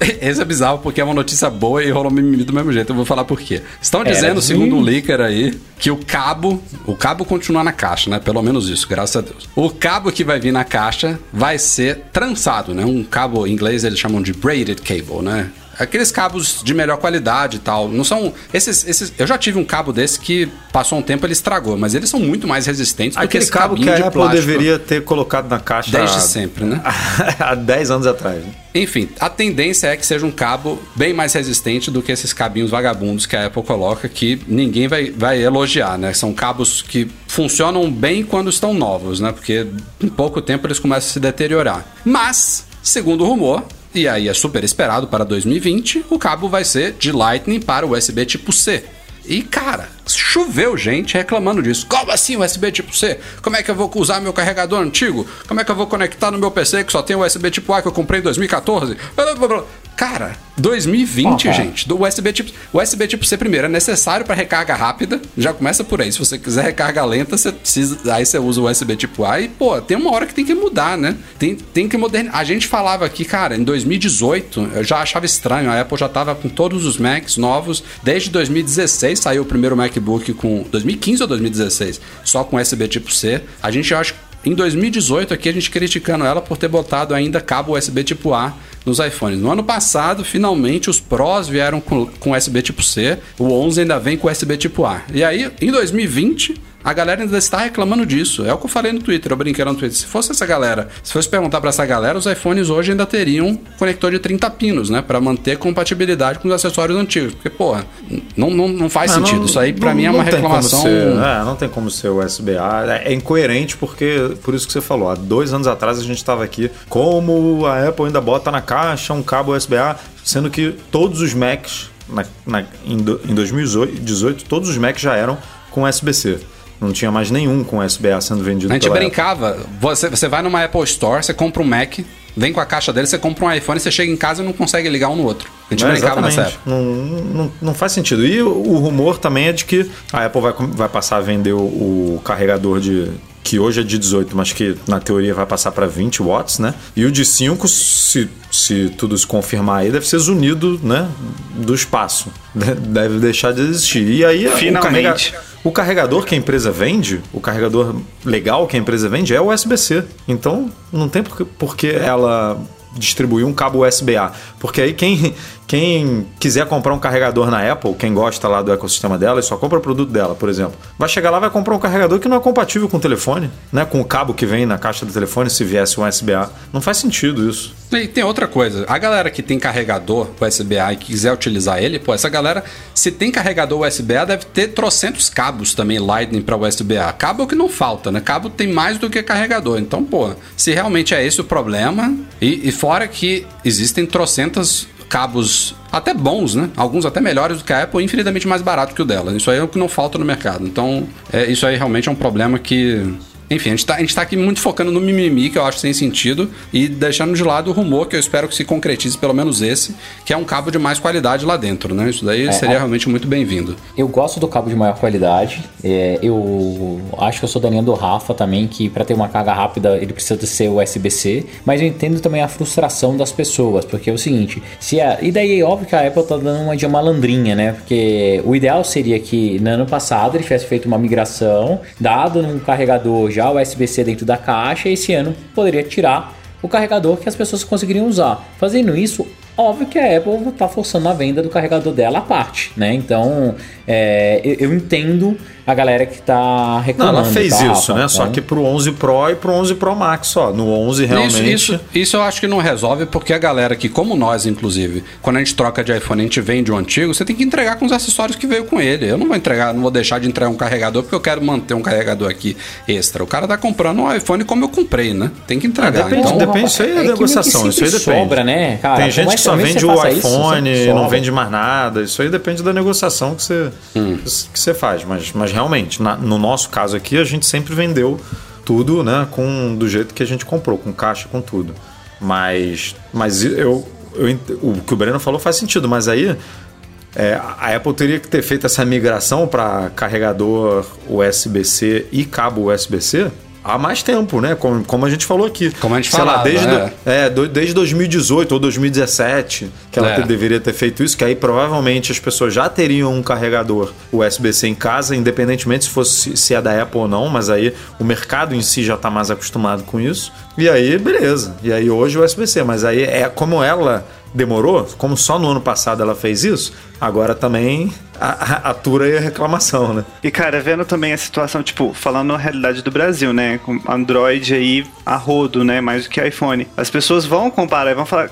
Esse é bizarro porque é uma notícia boa e rolou mimimi do mesmo jeito. Eu vou falar por quê. Estão Era dizendo, segundo mimimi. leaker aí, que o cabo. O cabo continua na caixa, né? Pelo menos isso, graças a Deus. O cabo que vai vir na caixa vai ser trançado, né? Um cabo em inglês eles chamam de braided cable, né? Aqueles cabos de melhor qualidade e tal. Não são. Esses, esses. Eu já tive um cabo desse que passou um tempo ele estragou, mas eles são muito mais resistentes do que Aquele esse cabo que a Apple plástico deveria ter colocado na caixa desde sempre, né? há 10 anos atrás. né? Enfim, a tendência é que seja um cabo bem mais resistente do que esses cabinhos vagabundos que a Apple coloca, que ninguém vai, vai elogiar, né? São cabos que funcionam bem quando estão novos, né? Porque em pouco tempo eles começam a se deteriorar. Mas, segundo o rumor, e aí é super esperado para 2020, o cabo vai ser de Lightning para USB tipo C. E cara, choveu gente reclamando disso. Como assim USB tipo C? Como é que eu vou usar meu carregador antigo? Como é que eu vou conectar no meu PC que só tem USB tipo A que eu comprei em 2014? Cara, 2020, Ah, tá. gente, do USB tipo, o USB tipo C primeiro é necessário para recarga rápida, já começa por aí. Se você quiser recarga lenta, você precisa, aí você usa o USB tipo A e, pô, tem uma hora que tem que mudar, né? Tem, tem que modernizar. A gente falava aqui, cara, em 2018, eu já achava estranho, a Apple já tava com todos os Macs novos, desde 2016 saiu o primeiro MacBook com 2015 ou 2016, só com USB tipo C. A gente acha em 2018 aqui a gente criticando ela por ter botado ainda cabo USB tipo A nos iPhones. No ano passado, finalmente, os Pros vieram com, com USB tipo C, o 11 ainda vem com USB tipo A. E aí, em 2020, a galera ainda está reclamando disso. É o que eu falei no Twitter, eu brinquei lá no Twitter. Se fosse essa galera, se fosse perguntar para essa galera, os iPhones hoje ainda teriam conector de 30 pinos, né? Para manter compatibilidade com os acessórios antigos. Porque, porra, não, não, não faz Ah, sentido. não- Isso aí, não- mim, é uma reclamação. ser- é, não tem como ser USB-A. É, é incoerente porque, por isso que você falou, há dois anos atrás a gente estava aqui, como a Apple ainda bota na caixa um cabo USB-A, sendo que todos os Macs, na, na- em, do- em 2018, todos os Macs já eram com USB-C. Não tinha mais nenhum com USB-A sendo vendido A gente brincava. Você, você vai numa Apple Store, você compra um Mac, vem com a caixa dele, você compra um iPhone, você chega em casa e não consegue ligar um no outro. A gente É, brincava nessa exatamente. época. Não, não, não faz sentido. E o, rumor também é de que a Apple vai, vai passar a vender o, o carregador de. Que hoje é de 18, mas que na teoria vai passar para 20 watts, né? E o de 5, se, se tudo se confirmar aí, deve ser zunido, né? Do espaço. De- Deve deixar de existir. E aí Finalmente. o carregador que a empresa vende, o carregador legal que a empresa vende é o USB-C. Então não tem por que ela distribuir um cabo USB-A. Porque aí quem, quem quiser comprar um carregador na Apple, quem gosta lá do ecossistema dela e só compra o produto dela, por exemplo, vai chegar lá vai comprar um carregador que não é compatível com o telefone, né? Com o cabo que vem na caixa do telefone se viesse um USB-A. Não faz sentido isso. E tem outra coisa, a galera que tem carregador USB-A e quiser utilizar ele, pô, essa galera, se tem carregador USB-A, deve ter trocentos cabos também Lightning para USB-A. Cabo é que não falta, né? Cabo tem mais do que carregador. Então, pô, se realmente é esse o problema, e, e fora que existem trocentas cabos até bons, né? Alguns até melhores do que a Apple, infinitamente mais barato que o dela. Isso aí é o que não falta no mercado. Então, é, isso aí realmente é um problema que enfim, a gente, tá, a gente tá aqui muito focando no mimimi, que eu acho sem sentido, e deixando de lado o rumor, que eu espero que se concretize, pelo menos esse, que é um cabo de mais qualidade lá dentro, né? Isso daí seria é. realmente muito bem-vindo. Eu gosto do cabo de maior qualidade. É, eu acho que eu sou da linha do Rafa também, que para ter uma carga rápida ele precisa de ser USB-C. Mas eu entendo também a frustração das pessoas, porque é o seguinte: se a, e daí é óbvio que a Apple tá dando uma de malandrinha, né? Porque o ideal seria que no ano passado ele tivesse feito uma migração, dado num carregador já USB-C dentro da caixa, e esse ano poderia tirar o carregador que as pessoas conseguiriam usar. Fazendo isso, óbvio que a Apple está forçando a venda do carregador dela à parte, né? Então, é, eu, eu entendo a galera que tá Não, reclamando. ela fez tá, isso, Rafa? né? Só Então, que pro 11 Pro e pro 11 Pro Max só. No 11 realmente... Isso, isso, isso eu acho que não resolve, porque a galera que, como nós, inclusive, quando a gente troca de iPhone, a gente vende o antigo, você tem que entregar com os acessórios que veio com ele. Eu não vou entregar, não vou deixar de entregar um carregador, porque eu quero manter um carregador aqui extra. O cara tá comprando um iPhone como eu comprei, né? Tem que entregar. Ah, depende, então, depende, isso aí é, é negociação, isso aí depende. sobra, né, cara? Tem gente que que só vende o isso, iPhone e não vende mais nada. Isso aí depende da negociação que você, Hum. que você faz. Mas, mas realmente, na- no nosso caso aqui, a gente sempre vendeu tudo, né? Com, do jeito que a gente comprou, com caixa, com tudo. Mas, mas eu, eu o que o Breno falou faz sentido, mas aí é, a Apple teria que ter feito essa migração para carregador USB-C e cabo USB-C há mais tempo, né? Como, como a gente falou aqui. Como a gente Sei lá, falava, desde, é. do- desde 2018 ou 2017 que ela É. te- deveria ter feito isso, que aí provavelmente as pessoas já teriam um carregador USB-C em casa, independentemente se fosse se é da Apple ou não, mas aí o mercado em si já está mais acostumado com isso. E aí, beleza. E aí hoje o USB-C, mas aí é como ela demorou, como só no ano passado ela fez isso, agora também a- a- atura aí a reclamação, né? E, cara, vendo também a situação, tipo, falando na realidade do Brasil, né? Com Android aí a rodo, né? Mais do que iPhone. As pessoas vão comparar e vão falar.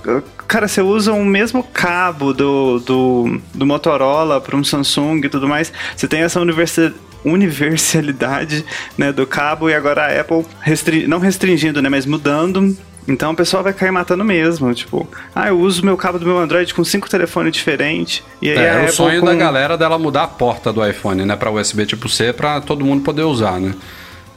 Cara, você usa o mesmo cabo do, do, do Motorola para um Samsung e tudo mais. Você tem essa universidade universalidade né, do cabo e agora a Apple restri não restringindo, né, mas mudando. Então o pessoal vai cair matando mesmo, tipo, ah, eu uso meu cabo do meu Android com cinco telefones diferentes. E aí É, é o Apple sonho com... da galera dela mudar a porta do iPhone, né, para USB tipo C, para todo mundo poder usar, né?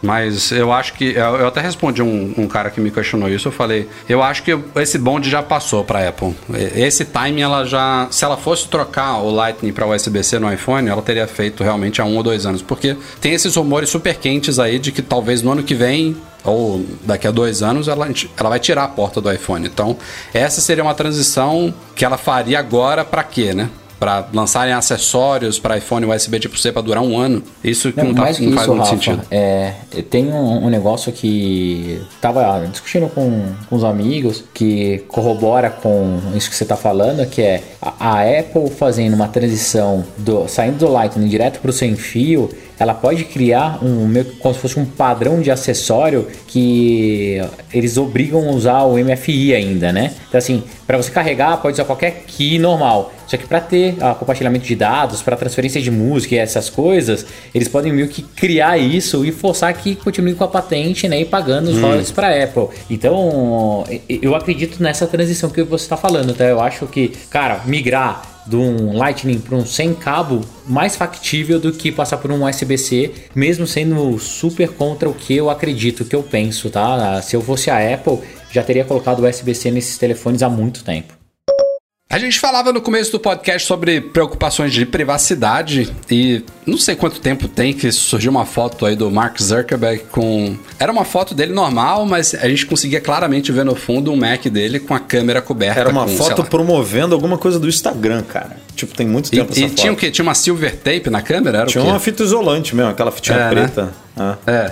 Mas eu acho que. Eu, até respondi um, um cara que me questionou isso. Eu falei, eu acho que esse bonde já passou pra Apple. Esse timing, ela já. Se ela fosse trocar o Lightning pra USB-C no iPhone, ela teria feito realmente há um ou dois anos. Porque tem esses rumores super quentes aí de que talvez no ano que vem. Ou daqui a dois anos ela, ela vai tirar a porta do iPhone. Então, essa seria uma transição que ela faria agora pra quê, né? Pra lançarem acessórios para iPhone USB tipo C pra durar um ano. Isso Não, não, tá- mais que não faz isso, muito Rafa, sentido. é, tem um, um negócio que tava discutindo com, com os amigos que corrobora com isso que você tá falando, que é a, a Apple fazendo uma transição do saindo do Lightning direto para o sem fio, ela pode criar um meio como se fosse um padrão de acessório que eles obrigam a usar o MFI ainda, né? Então assim, para você carregar pode usar qualquer key normal. Só que para ter ah, compartilhamento de dados, para transferência de música e essas coisas, eles podem meio que criar isso e forçar que continue com a patente, né, e pagando os royalties para Apple. Então, eu acredito nessa transição que você está falando, tá? Eu acho que, cara, migrar de um Lightning para um sem cabo mais factível do que passar por um USB-C, mesmo sendo super contra o que eu acredito, o que eu penso, tá? Se eu fosse a Apple, já teria colocado USB-C nesses telefones há muito tempo. A gente falava no começo do podcast sobre preocupações de privacidade e não sei quanto tempo tem que surgiu uma foto aí do Mark Zuckerberg com. Era uma foto dele normal, mas a gente conseguia claramente ver no fundo um Mac dele com a câmera coberta. Era uma com, foto promovendo alguma coisa do Instagram, cara. Tipo, tem muito E, tempo e essa tinha o foto. quê? Tinha uma silver tape na câmera? Era Tinha uma fita isolante mesmo, aquela fitinha É, né? preta. Ah. É.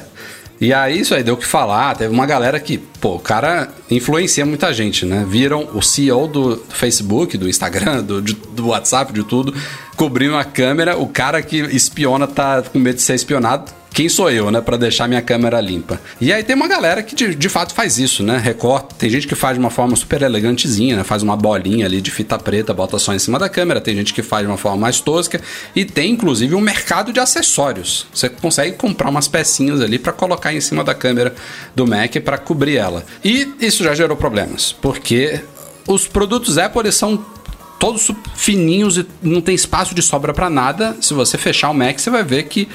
E aí isso aí deu o que falar. Teve uma galera que, pô, o cara influencia muita gente, né? Viram o CEO do Facebook, do Instagram, do, do WhatsApp, de tudo, cobrindo a câmera. O cara que espiona tá com medo de ser espionado. Quem sou eu, né? Pra deixar minha câmera limpa. E aí tem uma galera que de, de fato faz isso, né? Recorta. Tem gente que faz de uma forma super elegantezinha, né? Faz uma bolinha ali de fita preta, bota só em cima da câmera. Tem gente que faz de uma forma mais tosca. E tem inclusive um mercado de acessórios. Você consegue comprar umas pecinhas ali pra colocar em cima da câmera do Mac pra cobrir ela. E isso já gerou problemas, porque os produtos Apple são todos fininhos e não tem espaço de sobra pra nada. Se você fechar o Mac, você vai ver que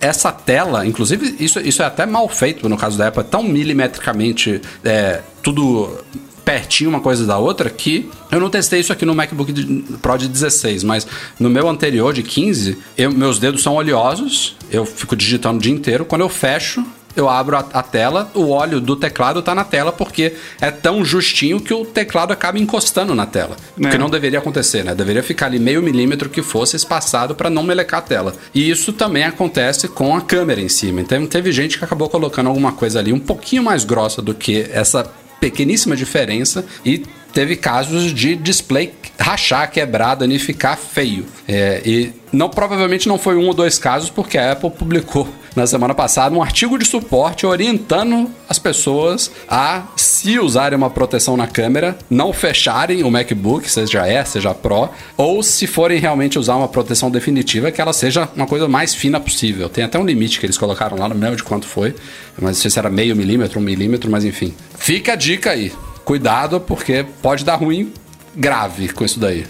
essa tela, inclusive, isso, isso é até mal feito no caso da Apple, é tão milimetricamente é, tudo pertinho uma coisa da outra que eu não testei isso aqui no MacBook Pro de 16, mas no meu anterior de 15, eu- meus dedos são oleosos, eu fico digitando o dia inteiro. Quando eu fecho, eu abro a, a tela, o óleo do teclado tá na tela porque é tão justinho que o teclado acaba encostando na tela. O É. que não deveria acontecer, né? Deveria ficar ali meio milímetro que fosse espaçado para não melecar a tela. E isso também acontece com a câmera em cima. Então teve gente que acabou colocando alguma coisa ali um pouquinho mais grossa do que essa pequeníssima diferença e teve casos de display rachar, quebrar, danificar feio. É, e não provavelmente não foi um ou dois casos, porque a Apple publicou na semana passada um artigo de suporte orientando as pessoas a, se usarem uma proteção na câmera, não fecharem o MacBook, seja E, seja Pro, ou se forem realmente usar uma proteção definitiva, que ela seja uma coisa mais fina possível. Tem até um limite que eles colocaram lá, não lembro de quanto foi, mas não sei se era meio milímetro, um milímetro, mas enfim. Fica a dica aí. Cuidado, porque pode dar ruim grave com isso daí.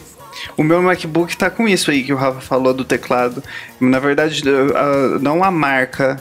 O meu MacBook tá com isso aí que o Rafa falou do teclado. Na verdade, não a marca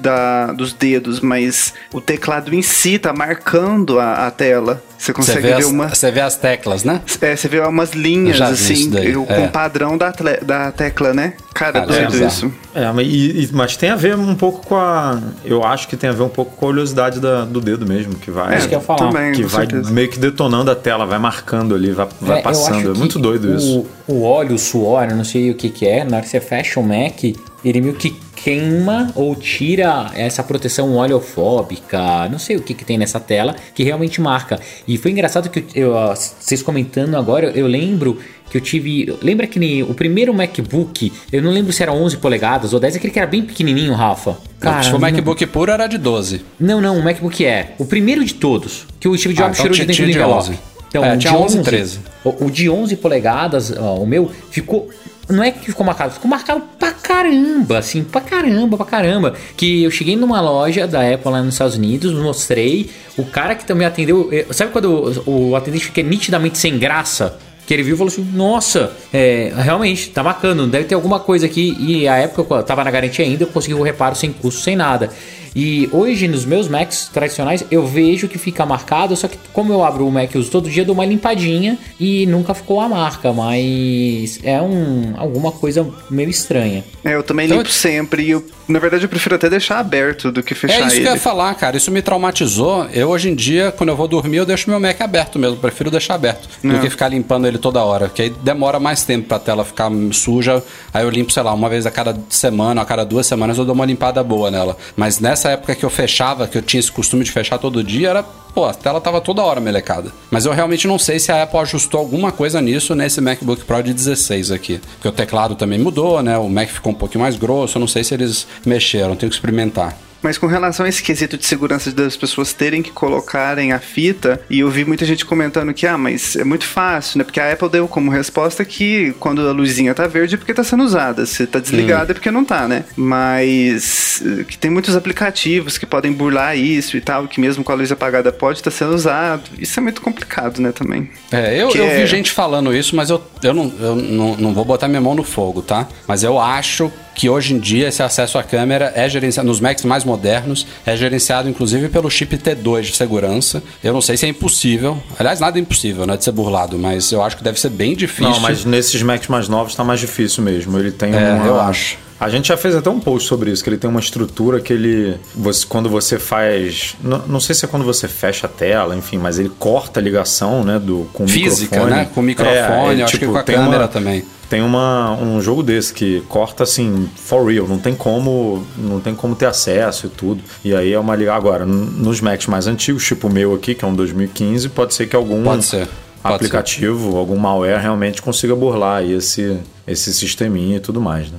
da, dos dedos, mas o teclado em si tá marcando a, a tela. Você consegue vê, ver as, uma. você vê as teclas, né? É, você vê umas linhas assim, eu- é. com o padrão da, da tecla, né? Cara, Cara, é doido bizarro. isso. É, mas, e- mas tem a ver um pouco com a. Eu acho que tem a ver um pouco com a oleosidade da- do dedo mesmo, que vai. Isso que eu ia falar. Também, que com vai certeza. meio que detonando a tela, vai marcando ali, vai, vai É, passando. É muito doido o, isso. O óleo, o suor, eu não sei o que que é, na hora que você fecha o Mac, ele meio que queima ou tira essa proteção oleofóbica, não sei o que que tem nessa tela, que realmente marca. E foi engraçado que eu, vocês comentando agora, eu lembro que eu tive... Lembra que nem o primeiro MacBook, eu não lembro se era 11 polegadas ou 10, aquele que era bem pequenininho, Rafa. Se for não- MacBook puro, era de 12. Não, não, o MacBook é. O primeiro de todos, que o Steve Ah, Jobs então tirou de dentro do envelope. 11. Então, É, o tinha de 11 e 13. O, o de 11 polegadas, ó, o meu, ficou... Não é que ficou marcado, ficou marcado pra caramba, assim, pra caramba, pra caramba. Que eu cheguei numa loja da Apple lá nos Estados Unidos, mostrei, o cara que também atendeu... eh, Sabe quando o, o atendente fica nitidamente sem graça? Que ele viu e falou assim: Nossa, é, realmente, tá marcando, deve ter alguma coisa aqui. E a época eu tava na garantia ainda, eu consegui o reparo sem custo, sem nada. E hoje nos meus Macs tradicionais eu vejo que fica marcado, só que como eu abro o Mac e uso todo dia, eu dou uma limpadinha e nunca ficou a marca, mas é um alguma coisa meio estranha. É, eu também Então, limpo sempre e eu, na verdade, eu prefiro até deixar aberto do que É fechar isso que ele. eu ia falar, cara. Isso me traumatizou. Eu, hoje em dia, quando eu vou dormir, eu deixo meu Mac aberto mesmo. Prefiro deixar aberto do Não. que ficar limpando ele toda hora. Porque aí demora mais tempo pra tela ficar suja. Aí eu limpo, sei lá, uma vez a cada semana, a cada duas semanas, eu dou uma limpada boa nela. Mas nessa época que eu fechava, que eu tinha esse costume de fechar todo dia, era. Pô, a tela tava toda hora melecada. Mas eu realmente não sei se a Apple ajustou alguma coisa nisso nesse MacBook Pro de 16 aqui. Porque o teclado também mudou, né? O Mac ficou um pouquinho mais grosso. Eu não sei se eles mexeram, tenho que experimentar. Mas com relação a esse quesito de segurança das pessoas terem que colocarem a fita, e eu vi muita gente comentando que, ah, mas é muito fácil, né? Porque a Apple deu como resposta que quando a luzinha tá verde é porque tá sendo usada, se tá desligada é porque não tá, né? Mas eh, que tem muitos aplicativos que podem burlar isso e tal, que mesmo com a luz apagada pode estar sendo usado. Isso é muito complicado, né, também. É, eu, eu é- vi gente falando isso, mas eu, eu, não, eu não, não vou botar minha mão no fogo, tá? Mas eu acho que hoje em dia esse acesso à câmera é gerenciado, nos Macs mais modernos, é gerenciado inclusive pelo chip T2 de segurança. Eu não sei se é impossível. Aliás, nada é impossível, né, de ser burlado, mas eu acho que deve ser bem difícil. Não, mas nesses Macs mais novos tá mais difícil mesmo. Ele tem É, uma... eu acho. A gente já fez até um post sobre isso, que ele tem uma estrutura que ele. Você, quando você faz. Não, não sei se é quando você fecha a tela, enfim, mas ele corta a ligação, né? Do, com o Física, microfone. né? Com o microfone, É, acho que tipo, com a câmera uma- também. Tem uma, um jogo desse que corta assim, for real, não tem como, não tem como ter acesso e tudo. E aí é uma liga agora, nos Macs mais antigos, tipo o meu aqui, que é um 2015, pode ser que algum Pode ser, aplicativo, algum malware realmente consiga burlar esse esse sisteminha e tudo mais, né?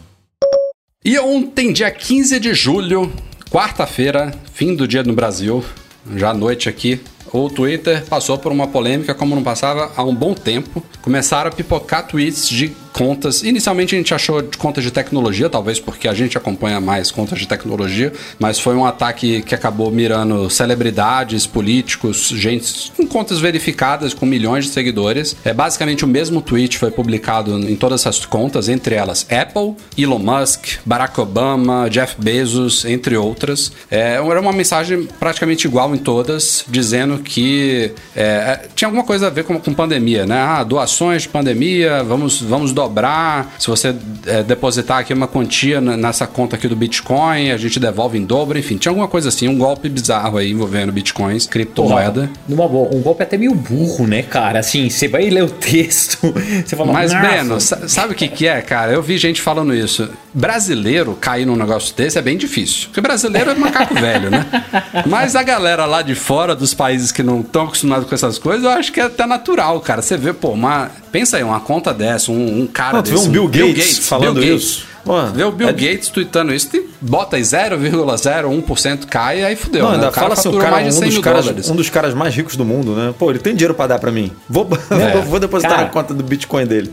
E ontem, dia 15 de julho, quarta-feira, fim do dia no Brasil, já à noite aqui, o Twitter passou por uma polêmica como não passava há um bom tempo. Começaram a pipocar tweets de contas. Inicialmente a gente achou de contas de tecnologia, talvez porque a gente acompanha mais contas de tecnologia, mas foi um ataque que acabou mirando celebridades, políticos, gente com contas verificadas com milhões de seguidores. É basicamente o mesmo tweet foi publicado em todas essas contas, entre elas Apple, Elon Musk, Barack Obama, Jeff Bezos, entre outras. É, era uma mensagem praticamente igual em todas, dizendo que é, é, tinha alguma coisa a ver com, com pandemia, né? Ah, doações de pandemia, vamos, vamos dobrar. Se você é, depositar aqui uma quantia nessa conta aqui do Bitcoin, a gente devolve em dobro. Enfim, tinha alguma coisa assim, um golpe bizarro aí envolvendo bitcoins, criptomoeda. Numa boa, um golpe até meio burro, né, cara? Assim, você vai ler o texto, você fala, Mas, sa- sabe o que, que é, cara? Eu vi gente falando isso. Brasileiro cair num negócio desse é bem difícil. Porque brasileiro é macaco velho, né? Mas a galera lá de fora, dos países que não estão acostumados com essas coisas, eu acho que é até natural, cara. Você vê, pô, uma. Pensa aí, uma conta dessa, um, um cara Não, vê desse. um Bill Gates falando Bill isso? Pô, Vê o Bill é- Gates tweetando isso, bota aí 0,01% cai, aí fudeu. Não, né? ainda fala assim, o cara mais de um 100 dos caras, dólares. um dos caras mais ricos do mundo, né? Pô, ele tem dinheiro pra dar pra mim. Vou, vou, vou depositar Cara. na conta do Bitcoin dele.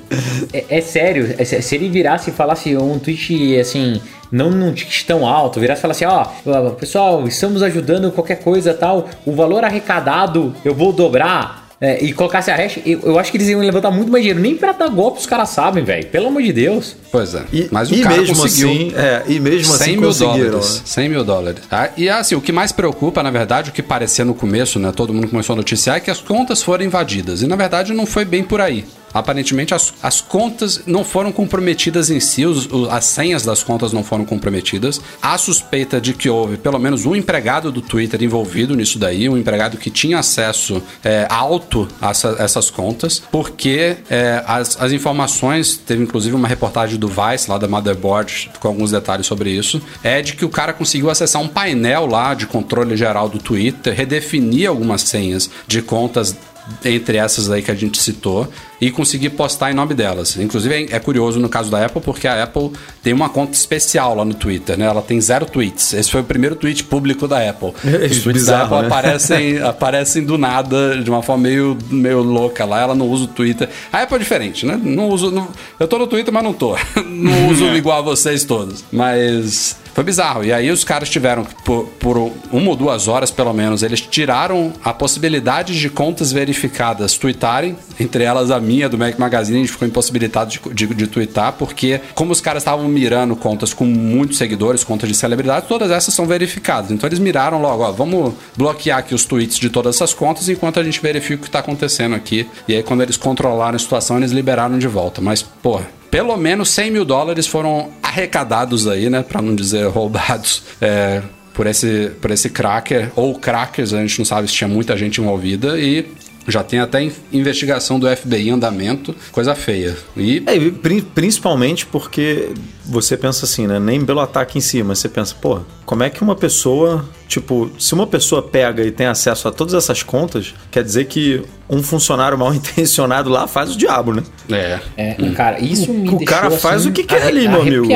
É, é sério, é se ele virasse e falasse um tweet assim, não num tweet tão alto, virasse e falasse, ó, ó, pessoal, estamos ajudando qualquer coisa tal, o valor arrecadado eu vou dobrar. É, e colocasse a hash, eu, eu acho que eles iam levantar muito mais dinheiro. Nem pra dar golpe os caras sabem, velho. Pelo amor de Deus. Pois é. E, Mas o e cara mesmo conseguiu. assim, é, e mesmo 100 assim mil conseguiram. dólares. né? 100 mil dólares. Tá? E assim, o que mais preocupa, na verdade, o que parecia no começo, né? Todo mundo começou a noticiar, é que as contas foram invadidas. E na verdade não foi bem por aí. Aparentemente as, as contas não foram comprometidas em si, os- o- as senhas das contas não foram comprometidas. Há suspeita de que houve pelo menos um empregado do Twitter envolvido nisso daí, um empregado que tinha acesso é, alto a essa- essas contas, porque é, as, as informações, teve inclusive uma reportagem do Vice, lá da Motherboard, com alguns detalhes sobre isso, é de que o cara conseguiu acessar um painel lá de controle geral do Twitter, redefinir algumas senhas de contas entre essas aí que a gente citou e conseguir postar em nome delas. Inclusive é é curioso no caso da Apple porque a Apple tem uma conta especial lá no Twitter, né? Ela tem zero tweets. Esse foi o primeiro tweet público da Apple. É Os tweets bizarro, da Apple né? aparecem, aparecem do nada, de uma forma meio, meio louca lá. Ela não usa o Twitter. A Apple é diferente, né? Não uso, não- eu tô no Twitter, mas não tô. Não uso igual a vocês todos. Mas Foi bizarro. E aí os caras tiveram, por, por uma ou duas horas pelo menos, eles tiraram a possibilidade de contas verificadas tweetarem, entre elas a minha do Mac Magazine, a gente ficou impossibilitado de, de, de twittar, porque como os caras estavam mirando contas com muitos seguidores, contas de celebridade, todas essas são verificadas. Então eles miraram logo, ó, vamos bloquear aqui os tweets de todas essas contas enquanto a gente verifica o que tá acontecendo aqui. E aí quando eles controlaram a situação, eles liberaram de volta. Mas, porra, pelo menos 100 mil dólares foram arrecadados aí, né? Pra não dizer roubados. É, por esse, por esse cracker, ou crackers, a gente não sabe se tinha muita gente envolvida, e já tem até in- investigação do FBI em andamento, coisa feia. E É, pri- principalmente porque você pensa assim, né? Nem pelo ataque em si, mas você pensa, pô, como é que uma pessoa, tipo, se uma pessoa pega e tem acesso a todas essas contas, quer dizer que um funcionário mal intencionado lá faz o diabo, né? é. É, Cara, isso me o cara faz assim, o que quer ali, meu amigo.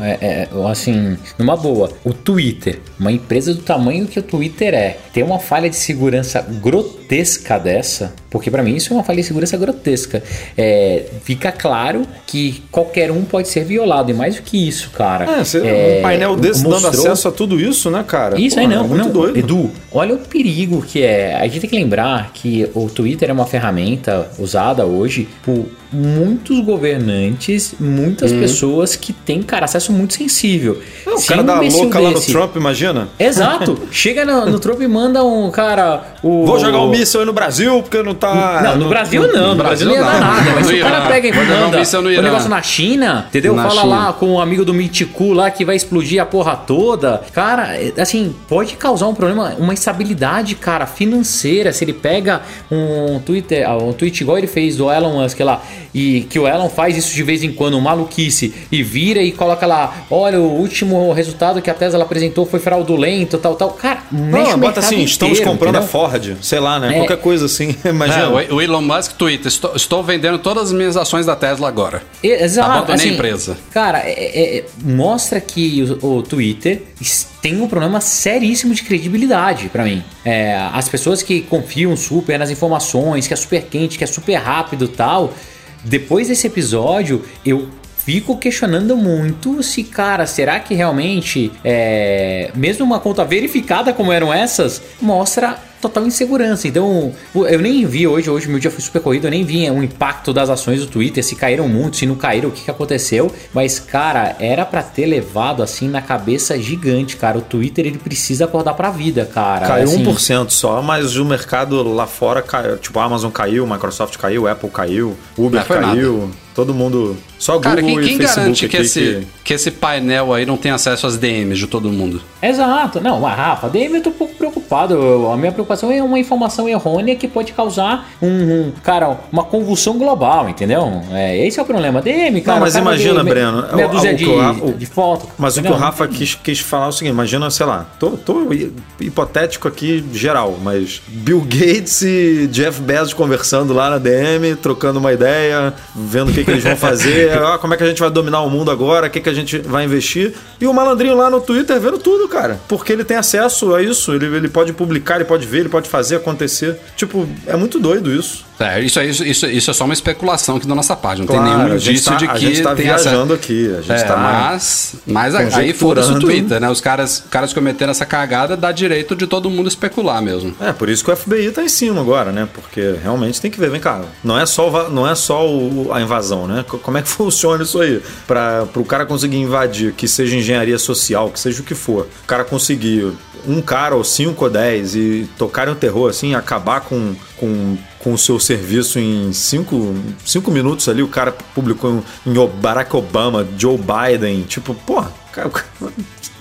É, é, assim, numa boa. O Twitter, uma empresa do tamanho que o Twitter é, tem uma falha de segurança grotesca dessa, porque pra mim isso é uma falha de segurança grotesca. É, fica claro que qualquer um pode ser violado, e mais do que isso, cara. É, você- é, um painel desse dando mostrou- acesso a tudo isso, né, cara? isso Pô, aí não, é não. doido. Edu, olha o perigo que é. A gente tem que lembrar que o Twitter é uma ferramenta usada hoje por muitos governantes, muitas pessoas que têm, cara, acesso muito sensível. Não, o Se cara um dá louca lá no Trump, imagina? Exato. Chega no, no Trump e manda um cara. O, Vou jogar um míssil aí no Brasil porque não tá. Não, no Brasil não, no Brasil não ia dar não. nada. Mas No se o cara pega e um manda no o Irã. negócio na China, entendeu? Na Fala China. lá com o amigo do Miticu lá que vai explodir a porra toda. Cara, é, assim, pode causar um problema, uma instabilidade, cara, financeira. Se ele pega um Twitter, ah, um tweet igual ele fez do Elon Musk lá, e que o Elon faz isso de vez em quando, maluquice, e vira e coloca lá, olha, o último resultado que a Tesla apresentou foi fraudulento, tal, tal. Cara, mexe Não, bota assim, estamos inteiro, comprando a entendeu? Ford, sei lá, né? É. Qualquer coisa assim. Imagina. É, o Elon Musk twitta, estou, estou vendendo todas as minhas ações da Tesla agora. Exato. Abandonei assim, a empresa. Cara, é- é- mostra que o, o Twitter tem um problema seríssimo de credibilidade pra mim. É, as pessoas que confiam super nas informações, que é super quente, que é super rápido e tal. Depois desse episódio, eu fico questionando muito se, cara, será que realmente, é, mesmo uma conta verificada como eram essas, mostra total insegurança. Então, eu nem vi hoje, hoje meu dia foi super corrido, eu nem vi o impacto das ações do Twitter, se caíram muito, se não caíram, o que, que aconteceu. Mas, cara, era pra ter levado assim na cabeça gigante, cara. O Twitter ele precisa acordar pra vida, cara. Caiu assim, 1% só, mas o mercado lá fora caiu. Tipo, a Amazon caiu, Microsoft caiu, Apple caiu, Uber Não foi caiu. Todo mundo. Só Google Cara, quem, e quem Facebook garante que esse, que esse painel aí não tem acesso às DMs de todo mundo? Exato. Não, mas Rafa, DM eu tô um pouco preocupado. Eu- a minha preocupação é uma informação errônea que pode causar um, um, cara, uma convulsão global, entendeu? É, esse é o problema. DM, cara. mas o cara imagina, Breno, Meia o- dúzia o de, que o- de foto. Mas o que entendeu? o Rafa quis, quis falar é o seguinte: imagina, sei lá, tô, tô hi- hipotético aqui geral, mas Bill Gates e Jeff Bezos conversando lá na DM, trocando uma ideia, vendo o que, que eles vão fazer, ah, como é que a gente vai dominar o mundo agora, o que, que a gente vai investir. E o malandrinho lá no Twitter vendo tudo, cara. Porque ele tem acesso a isso, ele, ele pode publicar, ele pode ver, ele pode fazer acontecer. Tipo, é muito doido isso. É, isso, isso, isso, é só uma especulação aqui da nossa parte. Não Claro, tem nenhum a gente indício tá- de a que gente tá tem viajando essa... aqui, a gente É, tá mas, mas aí foda-se o Twitter, né? Os caras, caras cometeram essa cagada, dá direito de todo mundo especular mesmo. É, por isso que o FBI tá em cima agora, né? Porque realmente tem que ver, vem cá, não é só, não é só o- a invasão, né? Co- Como é que funciona isso aí? Para o cara conseguir invadir, que seja engenharia social, que seja o que for, o cara conseguir um cara ou cinco ou dez e tocarem o terror assim, acabar com, com, com o seu serviço em cinco, cinco minutos ali, o cara publicou em, Barack Obama, Joe Biden, tipo, porra, cara,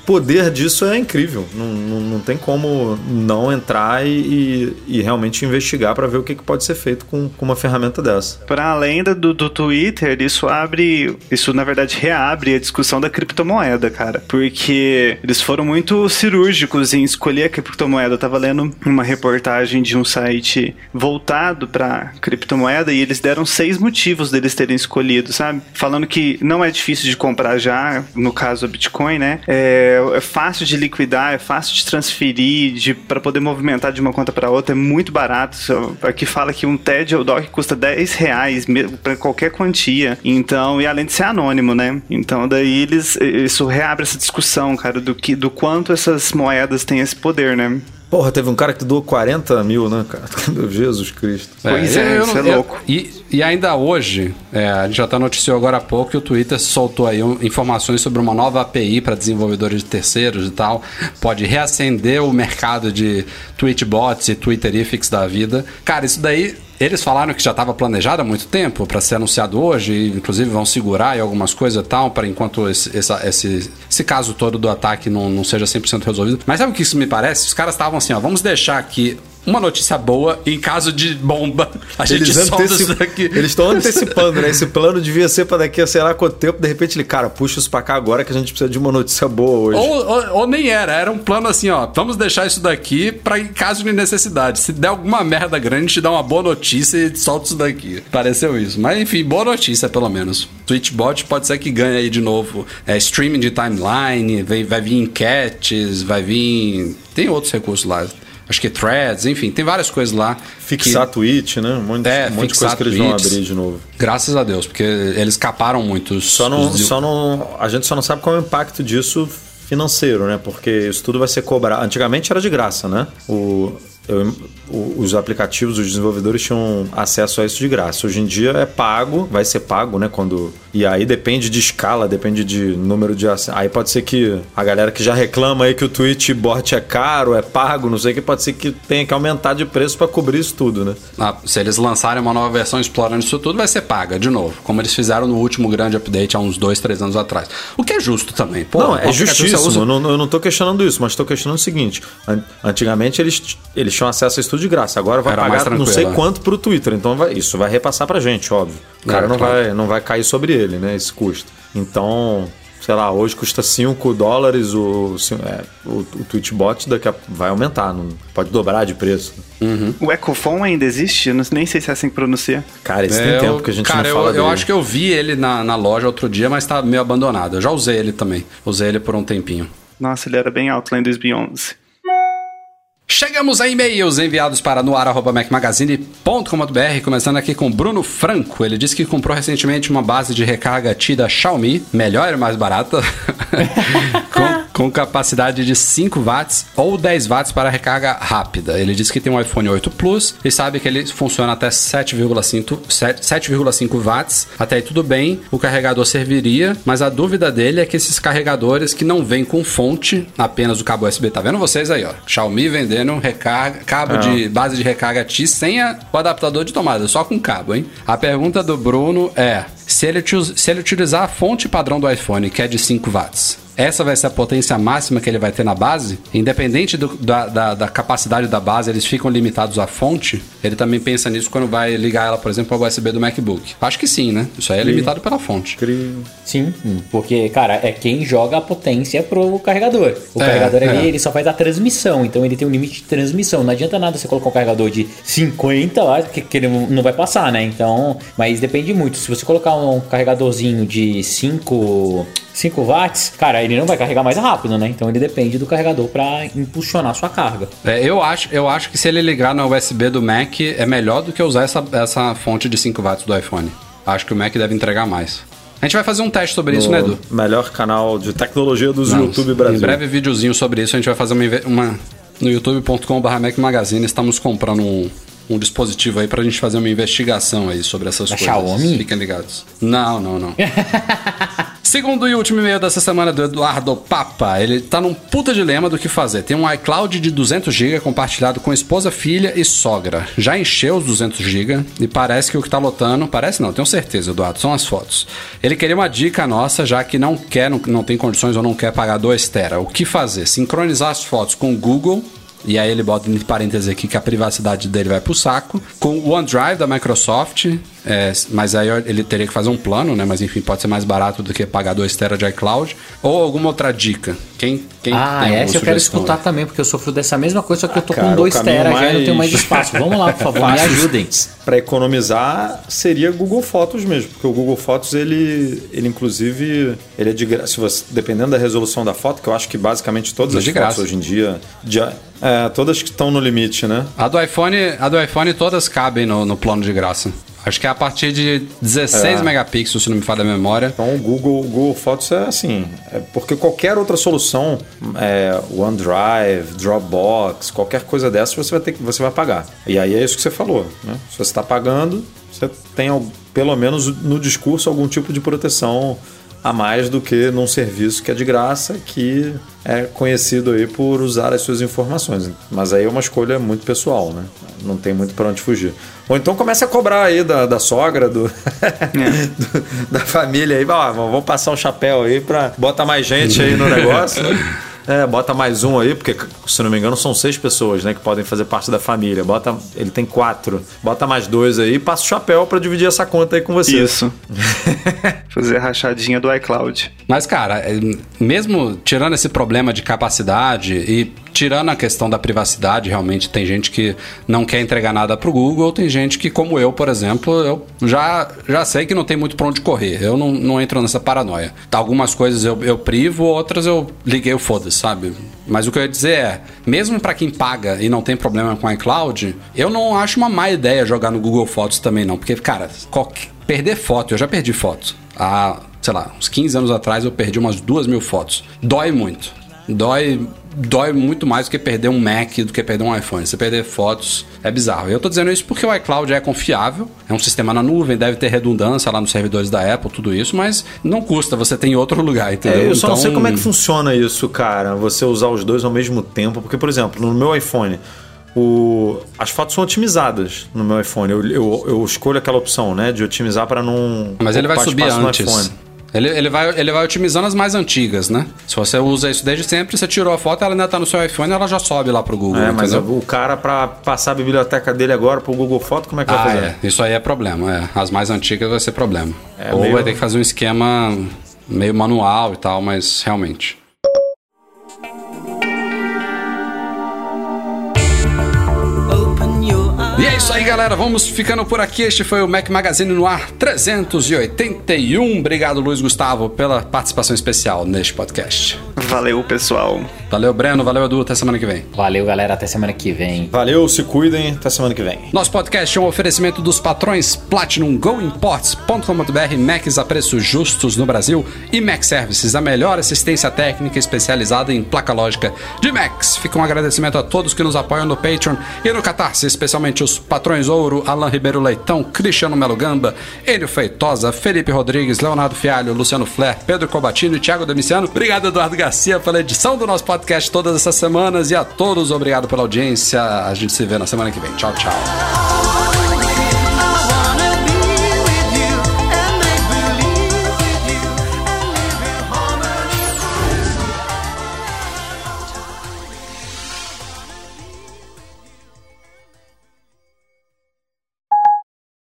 poder disso é incrível. Não, não, não tem como não entrar e, e- realmente investigar para ver o que, que pode ser feito com, com uma ferramenta dessa. Para além do, do Twitter, isso abre. Isso, na verdade, reabre a discussão da criptomoeda, cara. Porque eles foram muito cirúrgicos em escolher a criptomoeda. Eu tava lendo uma reportagem de um site voltado para criptomoeda e eles deram seis motivos deles terem escolhido, sabe? Falando que não é difícil de comprar já, no caso a Bitcoin, né? É, é, é fácil de liquidar, é fácil de transferir, de para poder movimentar de uma conta para outra, é muito barato. Aqui fala que um TED ou DOC custa 10 reais para qualquer quantia. Então, e além de ser anônimo, né? Então, daí eles isso reabre essa discussão, cara, do que do quanto essas moedas têm esse poder, né? Porra, teve um cara que doou 40 mil, né, cara? Jesus Cristo. Pois é, eu isso não- é eu- louco. E, e ainda hoje, é, a gente já até noticiou agora há pouco que o Twitter soltou aí um- informações sobre uma nova API para desenvolvedores de terceiros e tal. Pode reacender o mercado de Tweetbots e Twitterifics da vida. Cara, isso daí. Eles falaram que já estava planejado há muito tempo para ser anunciado hoje, e inclusive vão segurar em algumas coisas e tal, para enquanto esse, essa- esse, esse caso todo do ataque não, não seja 100% resolvido. Mas sabe o que isso me parece? Os caras estavam assim, ó, vamos deixar aqui uma notícia boa em caso de bomba. A gente Eles solta anteci- isso daqui. Eles estão antecipando, né? Esse plano devia ser pra daqui a sei lá quanto tempo. De repente ele, cara, puxa isso pra cá agora que a gente precisa de uma notícia boa hoje. Ou, ou- ou nem era, era um plano assim, ó. Vamos deixar isso daqui pra em caso de necessidade. Se der alguma merda grande, a gente dá uma boa notícia e solta isso daqui. Pareceu isso. Mas enfim, boa notícia pelo menos. Twitchbot pode ser que ganhe aí de novo. É, streaming de timeline, vai, vai vir enquetes, vai vir. Tem outros recursos lá. Acho que threads, enfim, tem várias coisas lá. Fixar tweet, né? Um monte, É, um monte de coisa que eles vão tweets. abrir de novo. que. Graças a Deus, porque eles caparam muito. os- Só não, os- só não, a gente só não sabe qual é o impacto disso financeiro, né? Porque isso tudo vai ser cobrado. Antigamente era de graça, né? O, eu- os aplicativos, os desenvolvedores tinham acesso a isso de graça. Hoje em dia é pago, vai ser pago, né? Quando e aí depende de escala, depende de número de aí pode ser que a galera que já reclama aí que o Twitch bot é caro, é pago, não sei o que pode ser que tenha que aumentar de preço para cobrir isso tudo, né? Ah, se eles lançarem uma nova versão explorando isso tudo, vai ser paga, de novo. Como eles fizeram no último grande update há uns dois, três anos atrás. O que é justo também. Pô, não, é justíssimo. usa- Eu não, eu não tô questionando isso, mas tô questionando o seguinte: an- antigamente eles, eles tinham acesso a isso tudo de graça. Agora vai Era pagar não sei né? quanto pro Twitter. Então vai- isso vai repassar pra gente, óbvio. O cara É, não, claro. vai, não vai cair sobre ele, né? Esse custo. Então. Sei lá, hoje custa 5 dólares o, é, o, o Twitchbot, daqui a, vai aumentar, não, pode dobrar de preço. O Ecofon ainda existe? Eu não- nem sei se é assim que pronuncia. Cara, isso É, tem eu- tempo que a gente cara, não fala eu, eu dele. acho que eu vi ele na, na loja outro dia, mas tá meio abandonado. Eu já usei ele também. Usei ele por um tempinho. Nossa, ele era bem alto lá em 2011. Chegamos a e-mails enviados para noar.macmagazine.com.br, começando aqui com Bruno Franco. Ele disse que comprou recentemente uma base de recarga T da Xiaomi, melhor e mais barata, com, com capacidade de 5 watts ou 10 watts para recarga rápida. Ele disse que tem um iPhone 8 Plus e sabe que ele funciona até 7,5 7 7,5 watts. Até aí tudo bem, o carregador serviria, mas a dúvida dele é que esses carregadores que não vêm com fonte, apenas o cabo USB, tá vendo vocês aí, ó? Xiaomi vendendo recarga, cabo de base de recarga T sem a- o adaptador de tomada, só com cabo, hein? A pergunta do Bruno é: se ele, se ele utilizar a fonte padrão do iPhone, que é de 5 watts, essa vai ser a potência máxima que ele vai ter na base? Independente do- da, da- da capacidade da base, eles ficam limitados à fonte? Ele também pensa nisso quando vai ligar ela, por exemplo, ao USB do MacBook. Acho que sim, né? Isso aí é limitado pela fonte. Sim, porque, cara, é quem joga a potência pro carregador. O É, carregador ali, é. ele só faz a transmissão, então ele tem um limite de transmissão. Não adianta nada você colocar um carregador de 50 lá, que, que ele não vai passar, né? Então, mas depende muito. Se você colocar um carregadorzinho de 5, 5 watts, cara, ele não vai carregar mais rápido, né? Então ele depende do carregador para impulsionar sua carga. É, eu, acho, eu acho que se ele ligar no USB do Mac, é melhor do que usar essa, essa fonte de 5 watts do iPhone. Acho que o Mac deve entregar mais. A gente vai fazer um teste sobre isso, né, Edu? Melhor canal de tecnologia dos Não, YouTube Brasil. Em breve videozinho sobre isso, a gente vai fazer uma, uma no youtube.com.br Mac Magazine. Estamos comprando um, um dispositivo aí pra gente fazer uma investigação aí sobre essas Da coisas. Xiaomi? Fiquem ligados. Não, não, não. Segundo e último e-mail dessa semana do Eduardo Papa, ele tá num puta dilema do que fazer. Tem um iCloud de 200GB compartilhado com esposa, filha e sogra. Já encheu os 200GB e parece que o que tá lotando, parece não, tenho certeza, Eduardo, são as fotos. Ele queria uma dica nossa, já que não quer, não, não tem condições ou não quer pagar 2 tera. O que fazer? Sincronizar as fotos com o Google e aí ele bota entre parênteses aqui que a privacidade dele vai pro saco. Com o OneDrive da Microsoft, é, mas aí ele teria que fazer um plano, né? Mas enfim, pode ser mais barato do que pagar 2 TB de iCloud. Ou alguma outra dica? Quem, quem Ah, tem essa eu quero escutar aí? também, porque eu sofro dessa mesma coisa, só que eu tô cara, com o 2 caminho tera já e não mais- tenho mais espaço. Vamos lá, por favor, me ajudem. Para economizar seria Google Fotos mesmo, porque o Google Fotos ele, ele inclusive ele é de graça. Se você, dependendo da resolução da foto, que eu acho que basicamente todas É as de fotos graça. hoje em dia, já, é, todas que estão no limite, né? A do iPhone, a do iPhone todas cabem no, no plano de graça. Acho que é a partir de 16 É. megapixels, se não me falha a memória. Então o Google, o Google Fotos é assim, é porque qualquer outra solução, é, OneDrive, Dropbox, qualquer coisa dessa você vai ter que você vai pagar. E aí é isso que você falou, né? Se você está pagando, você tem pelo menos no discurso algum tipo de proteção a mais do que num serviço que é de graça, que é conhecido aí por usar as suas informações. Mas aí é uma escolha muito pessoal, né? Não tem muito para onde fugir. Ou então começa a cobrar aí da, da sogra, do, do- da família aí, ó, vamos passar o chapéu aí pra bota mais gente aí no negócio. É, bota mais um aí, porque se não me engano são seis pessoas, né, que podem fazer parte da família. Bota, ele tem quatro. Bota mais dois aí, e passa o chapéu pra dividir essa conta aí com você. Isso. Fazer a rachadinha do iCloud. Mas, cara, é, mesmo tirando esse problema de capacidade e tirando a questão da privacidade, realmente tem gente que não quer entregar nada pro Google, tem gente que, como eu, por exemplo, eu já, já sei que não tem muito pra onde correr. Eu não, não entro nessa paranoia. Algumas coisas eu, eu privo, outras eu liguei o foda-se, sabe? Mas o que eu ia dizer é, mesmo pra quem paga e não tem problema com iCloud, eu não acho uma má ideia jogar no Google Fotos também não, porque, cara, qualquer- perder foto, eu já perdi foto. Há, sei lá, uns 15 anos atrás eu perdi umas duas mil fotos. Dói muito. Dói, dói muito mais do que perder um Mac, do que perder um iPhone. Você perder fotos é bizarro. Eu tô dizendo isso porque o iCloud é confiável, é um sistema na nuvem, deve ter redundância lá nos servidores da Apple, tudo isso, mas não custa, você tem em outro lugar, entendeu? É, eu só não sei Então- como é que funciona isso, cara. Você usar os dois ao mesmo tempo. Porque, por exemplo, no meu iPhone, o... as fotos são otimizadas no meu iPhone. Eu, eu, eu escolho aquela opção, né? De otimizar para não. Mas ele vai subir antes. Ele, ele, vai, ele vai otimizando as mais antigas, né? Se você usa isso desde sempre, você tirou a foto, ela ainda tá no seu iPhone, ela já sobe lá pro Google. É, mas entendeu? o cara, pra passar a biblioteca dele agora pro Google Foto, como é que vai Ah, fazer? é. Isso aí é problema, é. As mais antigas vai ser problema. É, Ou meio- vai ter que fazer um esquema meio manual e tal, mas realmente. E é isso aí, galera. Vamos ficando por aqui. Este foi o Mac Magazine no ar 381. Obrigado, Luiz Gustavo, pela participação especial neste podcast. Valeu, pessoal. Valeu, Breno. Valeu, Edu. Até semana que vem. Valeu, galera. Até semana que vem. Valeu, se cuidem. Até semana que vem. Nosso podcast é um oferecimento dos patrões Platinum GoImports.com.br, Macs a preços justos no Brasil e Mac Services, a melhor assistência técnica especializada em placa lógica de Macs. Fica um agradecimento a todos que nos apoiam no Patreon e no Catarse, especialmente os patrões Ouro, Alan Ribeiro Leitão, Cristiano Melo Gamba, Enio Feitosa, Felipe Rodrigues, Leonardo Fialho, Luciano Flair, Pedro Cobatino e Thiago Demiciano. Obrigado, Eduardo Garcia, pela edição do nosso podcast todas essas semanas e a todos obrigado pela audiência. A gente se vê na semana que vem. Tchau, tchau.